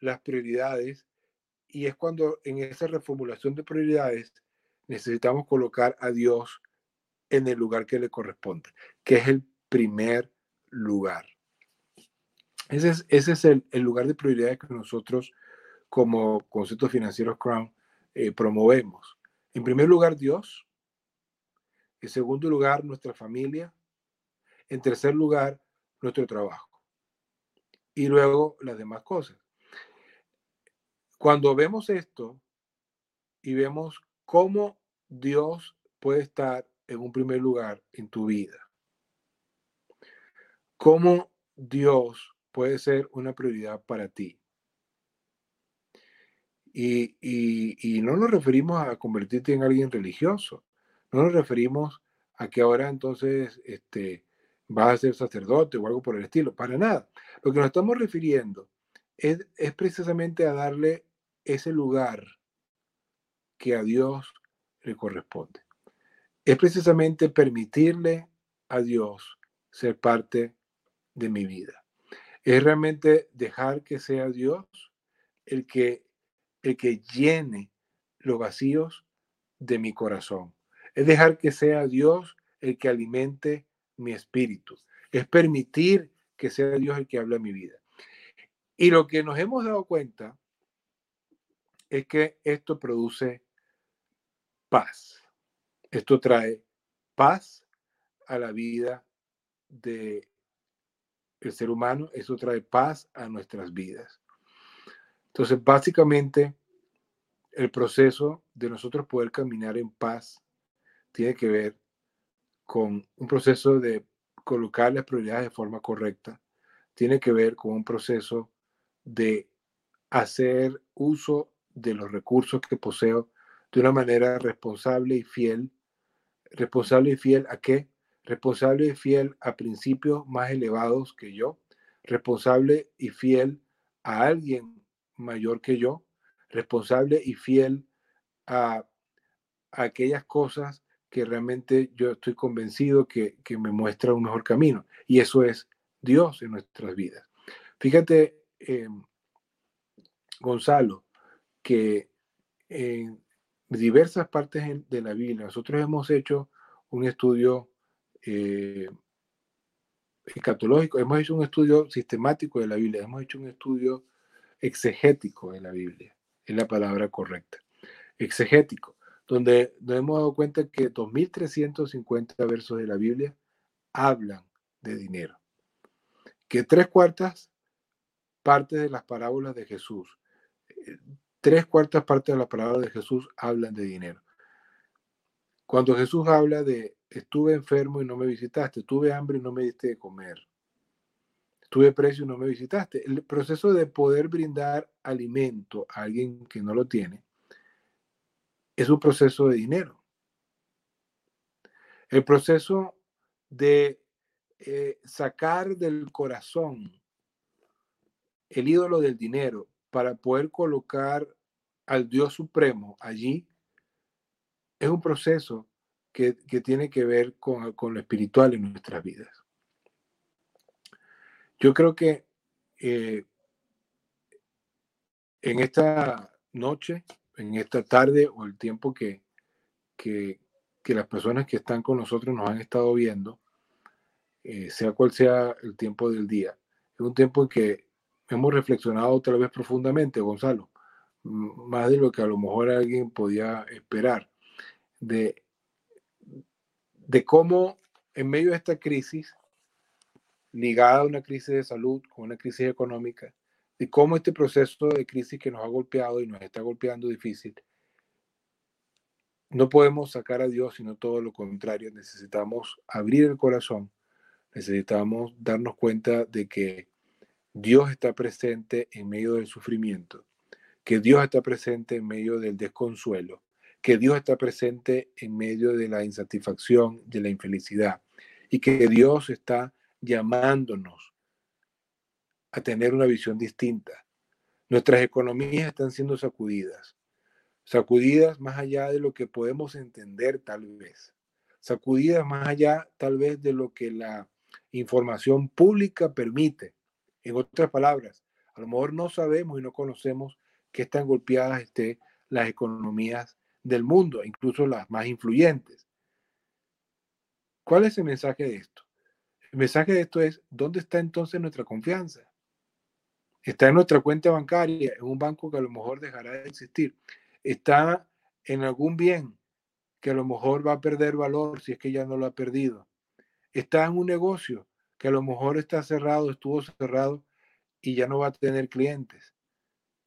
las prioridades y es cuando en esa reformulación de prioridades necesitamos colocar a Dios en el lugar que le corresponde, que es el primer lugar. Ese es, ese es el, lugar de prioridades que nosotros como conceptos financieros Crown eh, promovemos. En primer lugar, Dios. En segundo lugar, nuestra familia. En tercer lugar, nuestro trabajo. Y luego las demás cosas. Cuando vemos esto y vemos cómo Dios puede estar en un primer lugar en tu vida, cómo Dios puede ser una prioridad para ti. Y, no nos referimos a convertirte en alguien religioso, no nos referimos a que ahora entonces este, vas a ser sacerdote o algo por el estilo, para nada. Lo que nos estamos refiriendo es, es precisamente a darle ese lugar que a Dios le corresponde. Es precisamente permitirle a Dios ser parte de mi vida es realmente dejar que sea Dios el que, el que llene los vacíos de mi corazón. Es dejar que sea Dios el que alimente mi espíritu. Es permitir que sea Dios el que habla mi vida. Y lo que nos hemos dado cuenta es que esto produce paz. Esto trae paz a la vida de el ser humano, eso trae paz a nuestras vidas. Entonces, básicamente, el proceso de nosotros poder caminar en paz tiene que ver con un proceso de colocar las prioridades de forma correcta, tiene que ver con un proceso de hacer uso de los recursos que poseo de una manera responsable y fiel. ¿Responsable y fiel a qué? responsable y fiel a principios más elevados que yo, responsable y fiel a alguien mayor que yo, responsable y fiel a, aquellas cosas que realmente yo estoy convencido que, me muestra un mejor camino. Y eso es Dios en nuestras vidas. Fíjate, em, Gonzalo, que en diversas partes de la Biblia nosotros hemos hecho un estudio eh, escatológico, hemos hecho un estudio sistemático de la Biblia, hemos hecho un estudio exegético de la Biblia, es la palabra correcta, exegético, donde nos hemos dado cuenta que 2.350 versos de la Biblia hablan de dinero, que tres cuartas partes de las parábolas de Jesús, eh, tres cuartas partes de las parábolas de Jesús hablan de dinero. Cuando Jesús habla de estuve enfermo y no me visitaste, tuve hambre y no me diste de comer, tuve precio y no me visitaste. El proceso de poder brindar alimento a alguien que no lo tiene es un proceso de dinero. El proceso de eh, sacar del corazón el ídolo del dinero para poder colocar al Dios Supremo allí es un proceso que, tiene que ver con, lo espiritual en nuestras vidas. Yo creo que eh, en esta noche, en esta tarde o el tiempo que, que, las personas que están con nosotros nos han estado viendo, eh, sea cual sea el tiempo del día, es un tiempo en que hemos reflexionado otra vez profundamente, Gonzalo, más de lo que a lo mejor alguien podía esperar de, de cómo en medio de esta crisis, ligada a una crisis de salud, con una crisis económica, de cómo este proceso de crisis que nos ha golpeado y nos está golpeando difícil, no podemos sacar a Dios, sino todo lo contrario. Necesitamos abrir el corazón, necesitamos darnos cuenta de que Dios está presente en medio del sufrimiento, que Dios está presente en medio del desconsuelo, que Dios está presente en medio de la insatisfacción, de la infelicidad, y que Dios está llamándonos a tener una visión distinta. Nuestras economías están siendo sacudidas. sacudidas más allá de lo que podemos entender tal vez, sacudidas más allá tal vez de lo que la información pública permite. En otras palabras, a lo mejor no sabemos y no conocemos qué están golpeadas estén las economías del mundo, incluso las más influyentes. ¿Cuál es el mensaje de esto? El mensaje de esto es, ¿dónde está entonces nuestra confianza? Está en nuestra cuenta bancaria, en un banco que a lo mejor dejará de existir. Está en algún bien que a lo mejor va a perder valor si es que ya no lo ha perdido. Está en un negocio que a lo mejor está cerrado, estuvo cerrado y ya no va a tener clientes.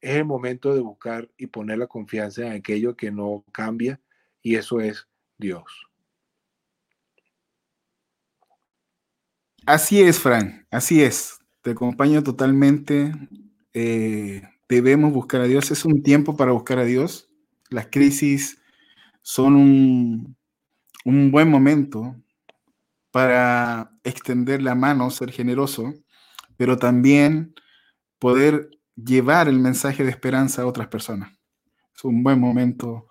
Es el momento de buscar y poner la confianza en aquello que no cambia y eso es Dios. Así es, Fran, así es. Te acompaño totalmente. Eh, debemos buscar a Dios. Es un tiempo para buscar a Dios. Las crisis son un, un buen momento para extender la mano, ser generoso, pero también poder llevar el mensaje de esperanza a otras personas. Es un buen momento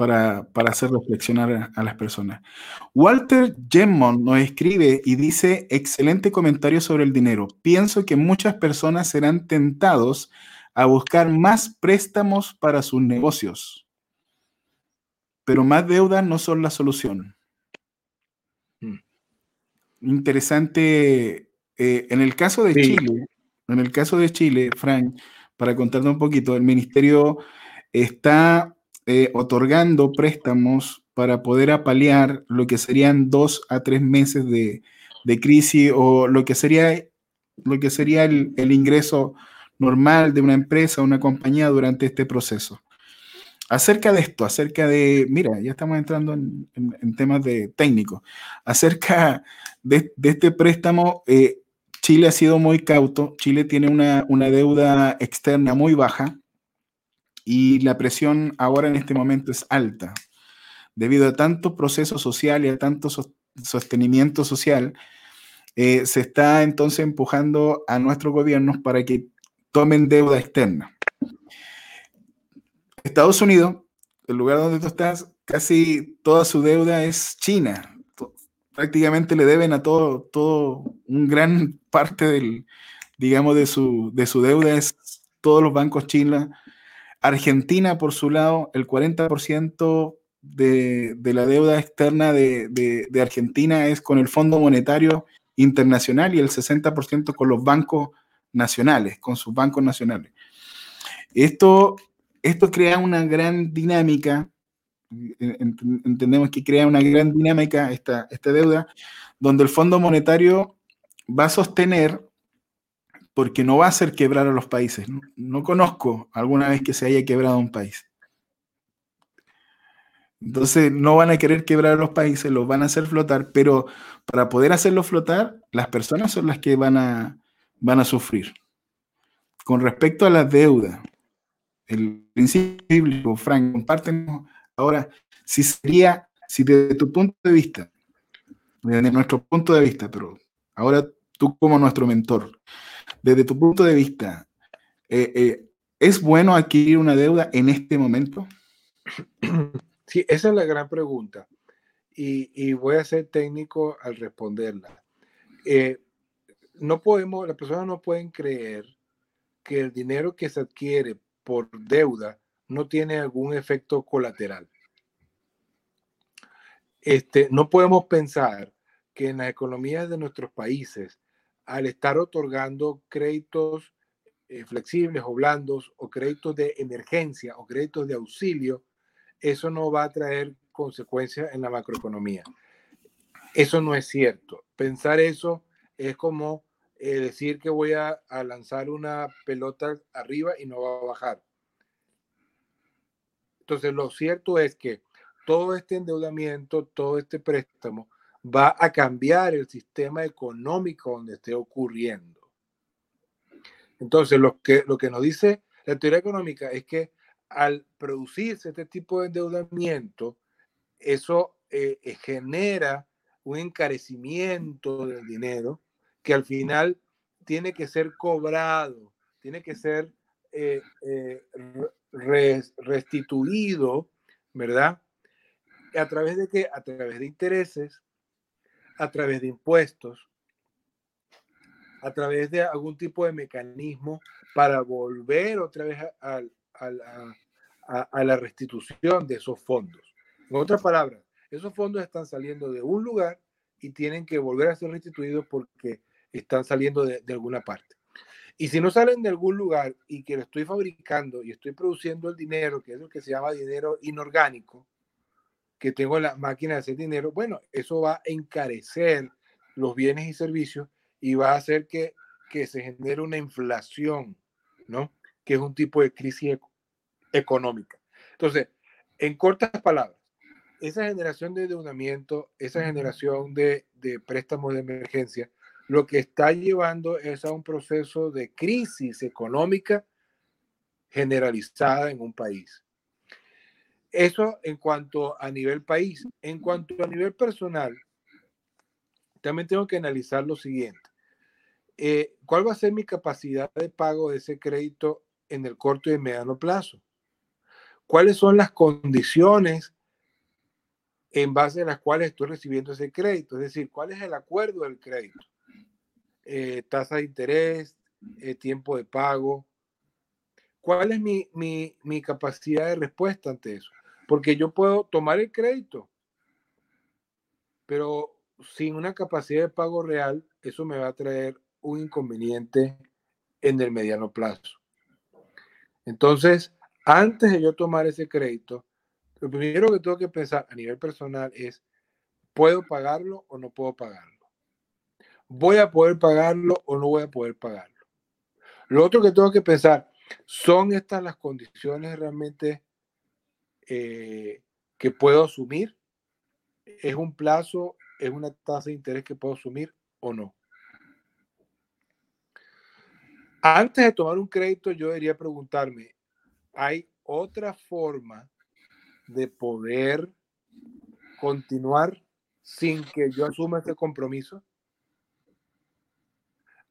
para, hacer reflexionar a, las personas. Walter Gemmon nos escribe y dice, excelente comentario sobre el dinero. Pienso que muchas personas serán tentados a buscar más préstamos para sus negocios, pero más deudas no son la solución. Hmm. Interesante. Eh, en el caso de Chile, en el caso de Chile, Frank, para contarte un poquito, el ministerio está eh, otorgando préstamos para poder apalear lo que serían dos a tres meses de, crisis o lo que sería, lo que sería el, ingreso normal de una empresa una compañía durante este proceso. Acerca de esto, acerca de, mira, ya estamos entrando en, temas de técnicos, acerca de, este préstamo, eh, Chile ha sido muy cauto, Chile tiene una, deuda externa muy baja y la presión ahora en este momento es alta. Debido a tanto proceso social y a tanto sostenimiento social, eh, se está entonces empujando a nuestros gobiernos para que tomen deuda externa. Estados Unidos, el lugar donde tú estás, casi toda su deuda es China prácticamente le deben a todo, todo, un gran parte del, digamos, de su, de su deuda es todos los bancos chinos. Argentina, por su lado, el 40% de, de, la deuda externa de, de, Argentina es con el Fondo Monetario Internacional y el 60% con los bancos nacionales, con sus bancos nacionales. Esto, esto crea una gran dinámica entendemos que crea una gran dinámica esta, esta deuda, donde el Fondo Monetario va a sostener, porque no va a hacer quebrar a los países. No, conozco alguna vez que se haya quebrado un país. Entonces no van a querer quebrar a los países, los van a hacer flotar, pero para poder hacerlo flotar, las personas son las que van a, van a sufrir. Con respecto a la deuda, el principio Frank, compártenos Ahora, si sería, si desde tu punto de vista, desde nuestro punto de vista, pero ahora tú como nuestro mentor, desde tu punto de vista, eh, eh, ¿es bueno adquirir una deuda en este momento? Sí, esa es la gran pregunta. Y, voy a ser técnico al responderla. Eh, no podemos, las personas no pueden creer que el dinero que se adquiere por deuda no tiene algún efecto colateral. Este, no podemos pensar que en las economías de nuestros países, al estar otorgando créditos eh, flexibles o blandos o créditos de emergencia o créditos de auxilio, eso no va a traer consecuencias en la macroeconomía. Eso no es cierto. Pensar eso es como eh, decir que voy a lanzar una pelota arriba y no va a bajar. Entonces, lo cierto es que todo este endeudamiento, todo este préstamo va a cambiar el sistema económico donde esté ocurriendo. Entonces, lo que, lo que nos dice la teoría económica es que al producirse este tipo de endeudamiento, eso eh, eh, genera un encarecimiento del dinero que al final tiene que ser cobrado, tiene que ser eh, restituido, ¿verdad? ¿A través de qué? A través de intereses, a través de impuestos, a través de algún tipo de mecanismo para volver otra vez a, a, la restitución de esos fondos. En otras palabras, esos fondos están saliendo de un lugar y tienen que volver a ser restituidos porque están saliendo de, de alguna parte. Y si no salen de algún lugar y que lo estoy fabricando y estoy produciendo el dinero, que es lo que se llama dinero inorgánico, que tengo la máquina de hacer dinero, bueno, eso va a encarecer los bienes y servicios y va a hacer que, que se genere una inflación, ¿no? Que es un tipo de crisis económica. Entonces, en cortas palabras, esa generación de endeudamiento, esa generación de, de préstamos de emergencia, lo que está llevando es a un proceso de crisis económica generalizada en un país. Eso en cuanto a nivel país. En cuanto a nivel personal, también tengo que analizar lo siguiente. Eh, ¿Cuál va a ser mi capacidad de pago de ese crédito en el corto y mediano plazo? ¿Cuáles son las condiciones en base a las cuales estoy recibiendo ese crédito? Es decir, ¿cuál es el acuerdo del crédito? Eh, tasa de interés, eh, tiempo de pago. ¿Cuál es mi, mi capacidad de respuesta ante eso? Porque yo puedo tomar el crédito, pero sin una capacidad de pago real, eso me va a traer un inconveniente en el mediano plazo. Entonces, antes de yo tomar ese crédito, lo primero que tengo que pensar a nivel personal es, ¿puedo pagarlo o no puedo pagarlo? ¿Voy a poder pagarlo o no voy a poder pagarlo? Lo otro que tengo que pensar, ¿son estas las condiciones realmente que puedo asumir? ¿Es un plazo, es una tasa de interés que puedo asumir o no? Antes de tomar un crédito, yo debería preguntarme, ¿hay otra forma de poder continuar sin que yo asuma ese compromiso?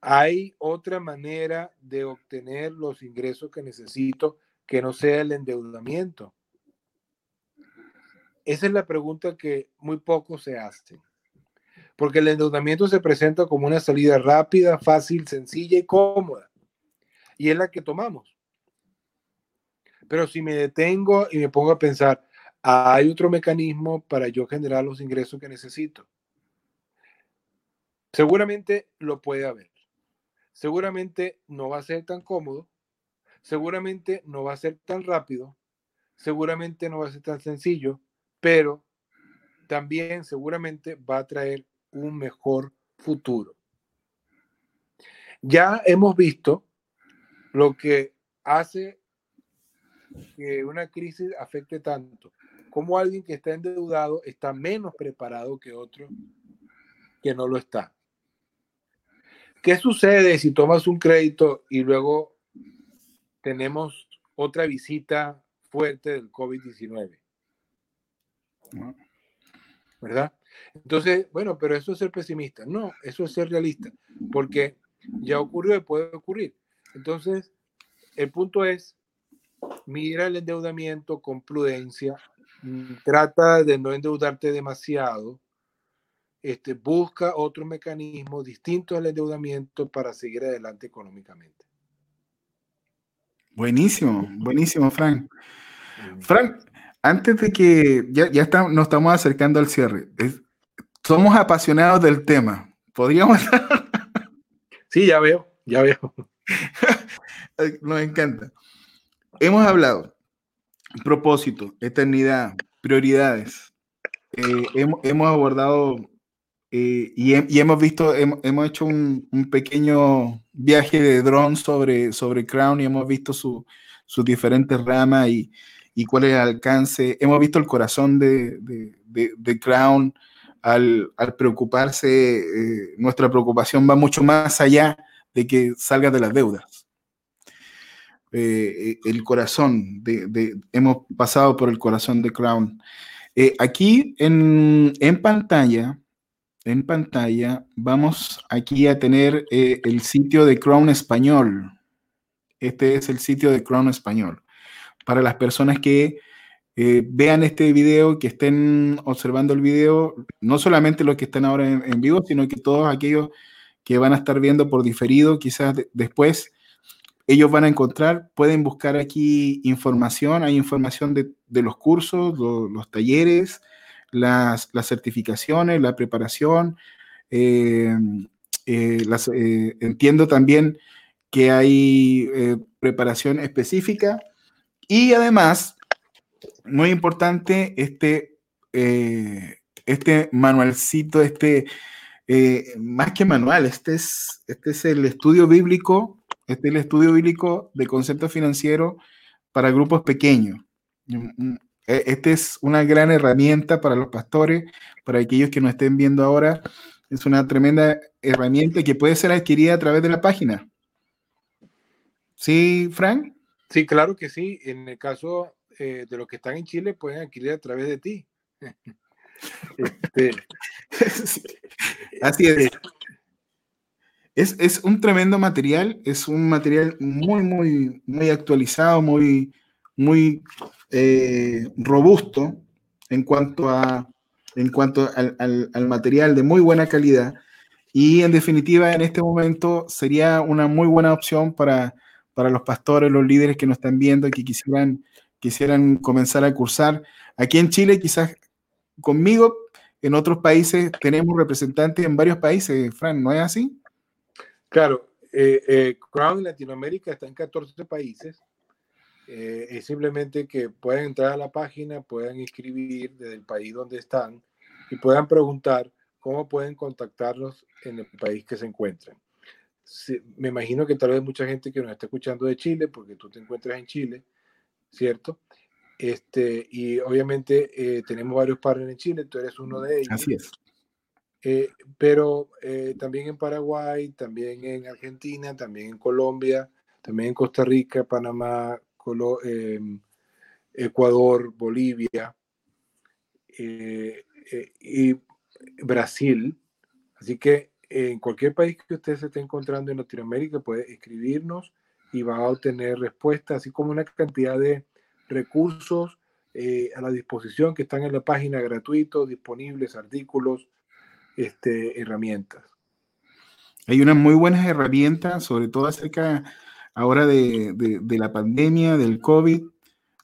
¿Hay otra manera de obtener los ingresos que necesito que no sea el endeudamiento? Esa es la pregunta que muy pocos se hacen. Porque el endeudamiento se presenta como una salida rápida, fácil, sencilla y cómoda. Y es la que tomamos. Pero si me detengo y me pongo a pensar, hay otro mecanismo para yo generar los ingresos que necesito. Seguramente lo puede haber. Seguramente no va a ser tan cómodo. Seguramente no va a ser tan rápido. Seguramente no va a ser tan sencillo pero también seguramente va a traer un mejor futuro. Ya hemos visto lo que hace que una crisis afecte tanto, como alguien que está endeudado está menos preparado que otro que no lo está. ¿Qué sucede si tomas un crédito y luego tenemos otra visita fuerte del COVID-19? ¿Verdad? Entonces, bueno, pero eso es ser pesimista. No, eso es ser realista, porque ya ocurrió y puede ocurrir. Entonces, el punto es, mira el endeudamiento con prudencia, mm, trata de no endeudarte demasiado, este, busca otro mecanismo distinto al endeudamiento para seguir adelante económicamente. Buenísimo, buenísimo, Frank. Frank, antes de que ya, ya nos estamos acercando al cierre, somos apasionados del tema. ¿Podríamos? sí, ya veo, ya veo. nos encanta. Hemos hablado propósito, eternidad, prioridades. Eh, hemos, abordado eh, y, hemos visto, hemos, hecho un, pequeño viaje de dron sobre, sobre Crown y hemos visto sus diferentes ramas y, y cuál es el alcance. Hemos visto el corazón de, de, Crown al, al preocuparse, eh, nuestra preocupación va mucho más allá de que salga de las deudas. Eh, el corazón, de, hemos pasado por el corazón de Crown. Eh, aquí en, en, pantalla, en pantalla, vamos aquí a tener el sitio de Crown Español. Este es el sitio de Crown Español para las personas que eh, vean este video, que estén observando el video, no solamente los que están ahora en, vivo, sino que todos aquellos que van a estar viendo por diferido, quizás después ellos van a encontrar, pueden buscar aquí información, hay información de, los cursos, los talleres, las, certificaciones, la preparación. Eh, eh, eh, entiendo también que hay preparación específica y además, muy importante, este, este manualcito, este, más que manual, este es, este es el estudio bíblico, este es el estudio bíblico de concepto financiero para grupos pequeños. E, esta es una gran herramienta para los pastores, para aquellos que nos estén viendo ahora. Es una tremenda herramienta que puede ser adquirida a través de la página. ¿Sí, Frank? Sí, claro que sí. En el caso eh, de los que están en Chile, pueden adquirir a través de ti. Este, Así es. es. Es un tremendo material, es un material muy, muy, muy actualizado, muy, muy eh, robusto en cuanto, a, en cuanto al, material de muy buena calidad. Y en definitiva, en este momento sería una muy buena opción para, para los pastores, los líderes que nos están viendo y que quisieran, quisieran comenzar a cursar. Aquí en Chile, quizás conmigo, en otros países tenemos representantes en varios países, Fran, ¿no es así? Claro, eh, eh, Crown Latinoamérica está en 14 países eh, es simplemente que puedan entrar a la página, puedan escribir desde el país donde están y puedan preguntar cómo pueden contactarlos en el país que se encuentren. Me imagino que tal vez mucha gente que nos está escuchando de Chile, porque tú te encuentras en Chile, ¿cierto? Este, y obviamente eh, tenemos varios partners en Chile, tú eres uno de ellos. Así es. Eh, pero también en Paraguay, también en Argentina, también en Colombia, también en Costa Rica, Panamá, Em, Ecuador, Bolivia eh, eh, y Brasil. Así que en cualquier país que usted se esté encontrando en Latinoamérica puede escribirnos y va a obtener respuestas, así como una cantidad de recursos eh, a la disposición que están en la página gratuitos, disponibles, artículos, este, herramientas. Hay unas muy buenas herramientas, sobre todo acerca ahora de, la pandemia, del COVID.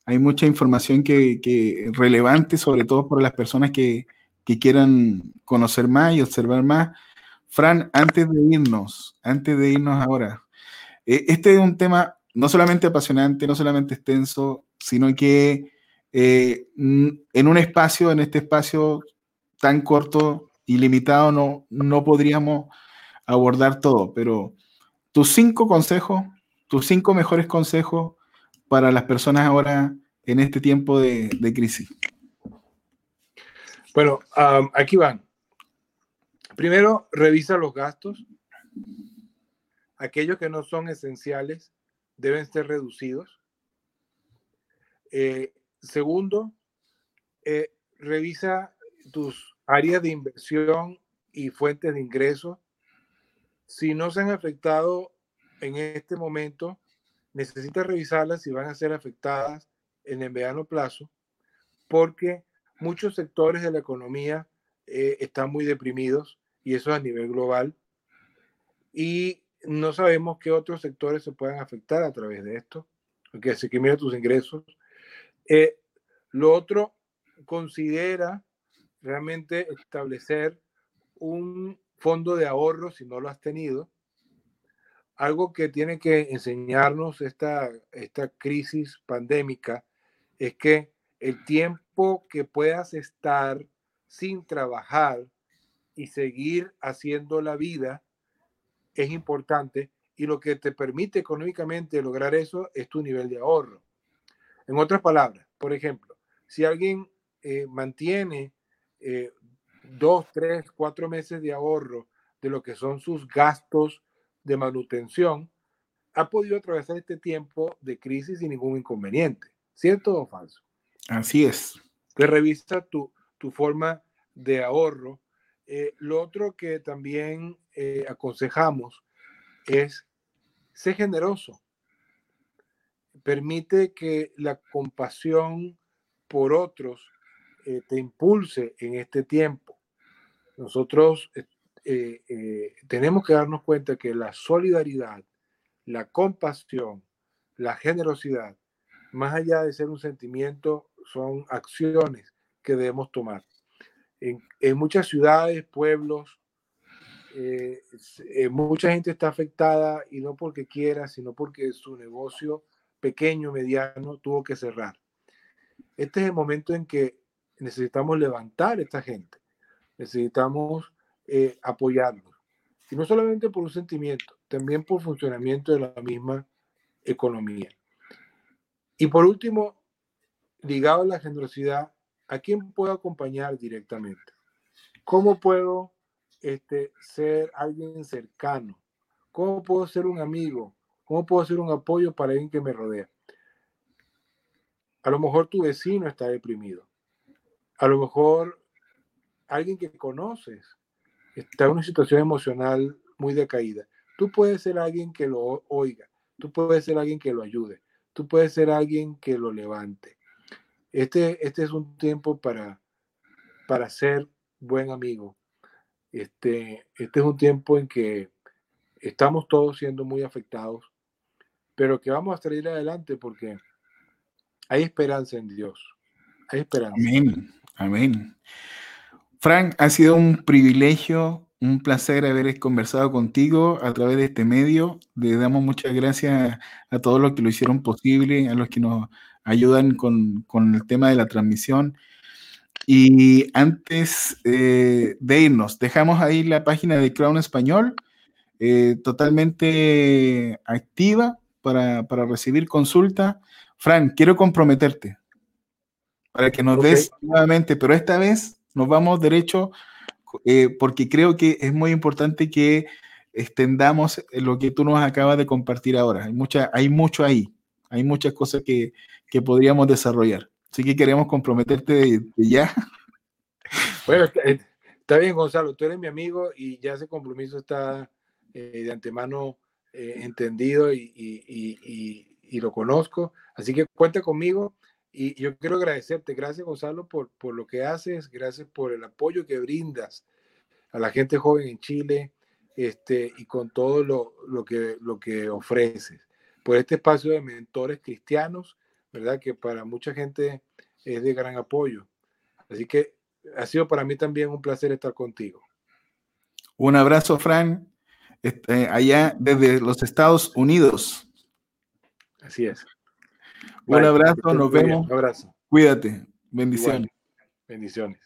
Hay mucha información que, que relevante, sobre todo para las personas que, quieran conocer más y observar más. Fran, antes de irnos, antes de irnos ahora, eh, este es un tema no solamente apasionante, no solamente extenso, sino que eh, en un espacio, en este espacio tan corto y limitado, no, no podríamos abordar todo, pero tus cinco consejos tus cinco mejores consejos para las personas ahora en este tiempo de, crisis. Bueno, aquí van. Primero, revisa los gastos. Aquellos que no son esenciales deben ser reducidos. Eh, segundo, eh, revisa tus áreas de inversión y fuentes de ingresos. Si no se han afectado en este momento necesita revisarlas si van a ser afectadas en el mediano plazo, porque muchos sectores de la economía eh, están muy deprimidos y eso a nivel global. Y no sabemos qué otros sectores se puedan afectar a través de esto, porque así que mira tus ingresos. Eh, lo otro, considera realmente establecer un fondo de ahorro si no lo has tenido, algo que tiene que enseñarnos esta, esta crisis pandémica es que el tiempo que puedas estar sin trabajar y seguir haciendo la vida es importante y lo que te permite económicamente lograr eso es tu nivel de ahorro. En otras palabras, por ejemplo, si alguien eh, mantiene eh, dos, tres, cuatro meses de ahorro de lo que son sus gastos de manutención, ha podido atravesar este tiempo de crisis sin ningún inconveniente. ¿Cierto o falso? Así es. Te revisa tu, tu forma de ahorro. Eh, lo otro que también eh, aconsejamos es ser generoso. permite que la compasión por otros eh, te impulse en este tiempo. Nosotros tenemos que darnos cuenta que la solidaridad, la compasión, la generosidad, más allá de ser un sentimiento, son acciones que debemos tomar. En, muchas ciudades, pueblos, mucha gente está afectada y no porque quiera, sino porque su negocio pequeño, mediano, tuvo que cerrar. Este es el momento en que necesitamos levantar a esta gente, necesitamos eh, apoyarlos. Y no solamente por un sentimiento, también por funcionamiento de la misma economía. Y por último, ligado a la generosidad, ¿a quién puedo acompañar directamente? ¿Cómo puedo este, ser alguien cercano? ¿Cómo puedo ser un amigo? ¿Cómo puedo ser un apoyo para alguien que me rodea? A lo mejor tu vecino está deprimido. A lo mejor alguien que conoces está en una situación emocional muy decaída. Tú puedes ser alguien que lo oiga. Tú puedes ser alguien que lo ayude. Tú puedes ser alguien que lo levante. Este, este es un tiempo para, para ser buen amigo. Este, este es un tiempo en que estamos todos siendo muy afectados pero que vamos a salir adelante porque hay esperanza en Dios. Hay esperanza. Amén. Amén. Frank, ha sido un privilegio, un placer haber conversado contigo a través de este medio. Le damos muchas gracias a todos los que lo hicieron posible, a los que nos ayudan con, el tema de la transmisión. Y antes eh, de irnos, dejamos ahí la página de Crown Español, eh, totalmente activa para, recibir consulta. Fran, quiero comprometerte para que nos des nuevamente, pero esta vez nos vamos derecho eh, porque creo que es muy importante que extendamos lo que tú nos acabas de compartir ahora. Hay, mucha, hay mucho ahí, hay muchas cosas que, podríamos desarrollar. Así que queremos comprometerte de, ya. Bueno, está, bien, Gonzalo, tú eres mi amigo y ya ese compromiso está eh, de antemano eh, entendido y, lo conozco. Así que cuenta conmigo y yo quiero agradecerte. Gracias, Gonzalo, por, por lo que haces. Gracias por el apoyo que brindas a la gente joven en Chile este, y con todo lo, lo, que, lo que ofreces. Por este espacio de mentores cristianos, ¿verdad? Que para mucha gente es de gran apoyo. Así que ha sido para mí también un placer estar contigo. Un abrazo, Fran. Este, allá desde los Estados Unidos. Así es. Un abrazo, nos vemos. Un abrazo. Cuídate. Bendiciones. Bendiciones.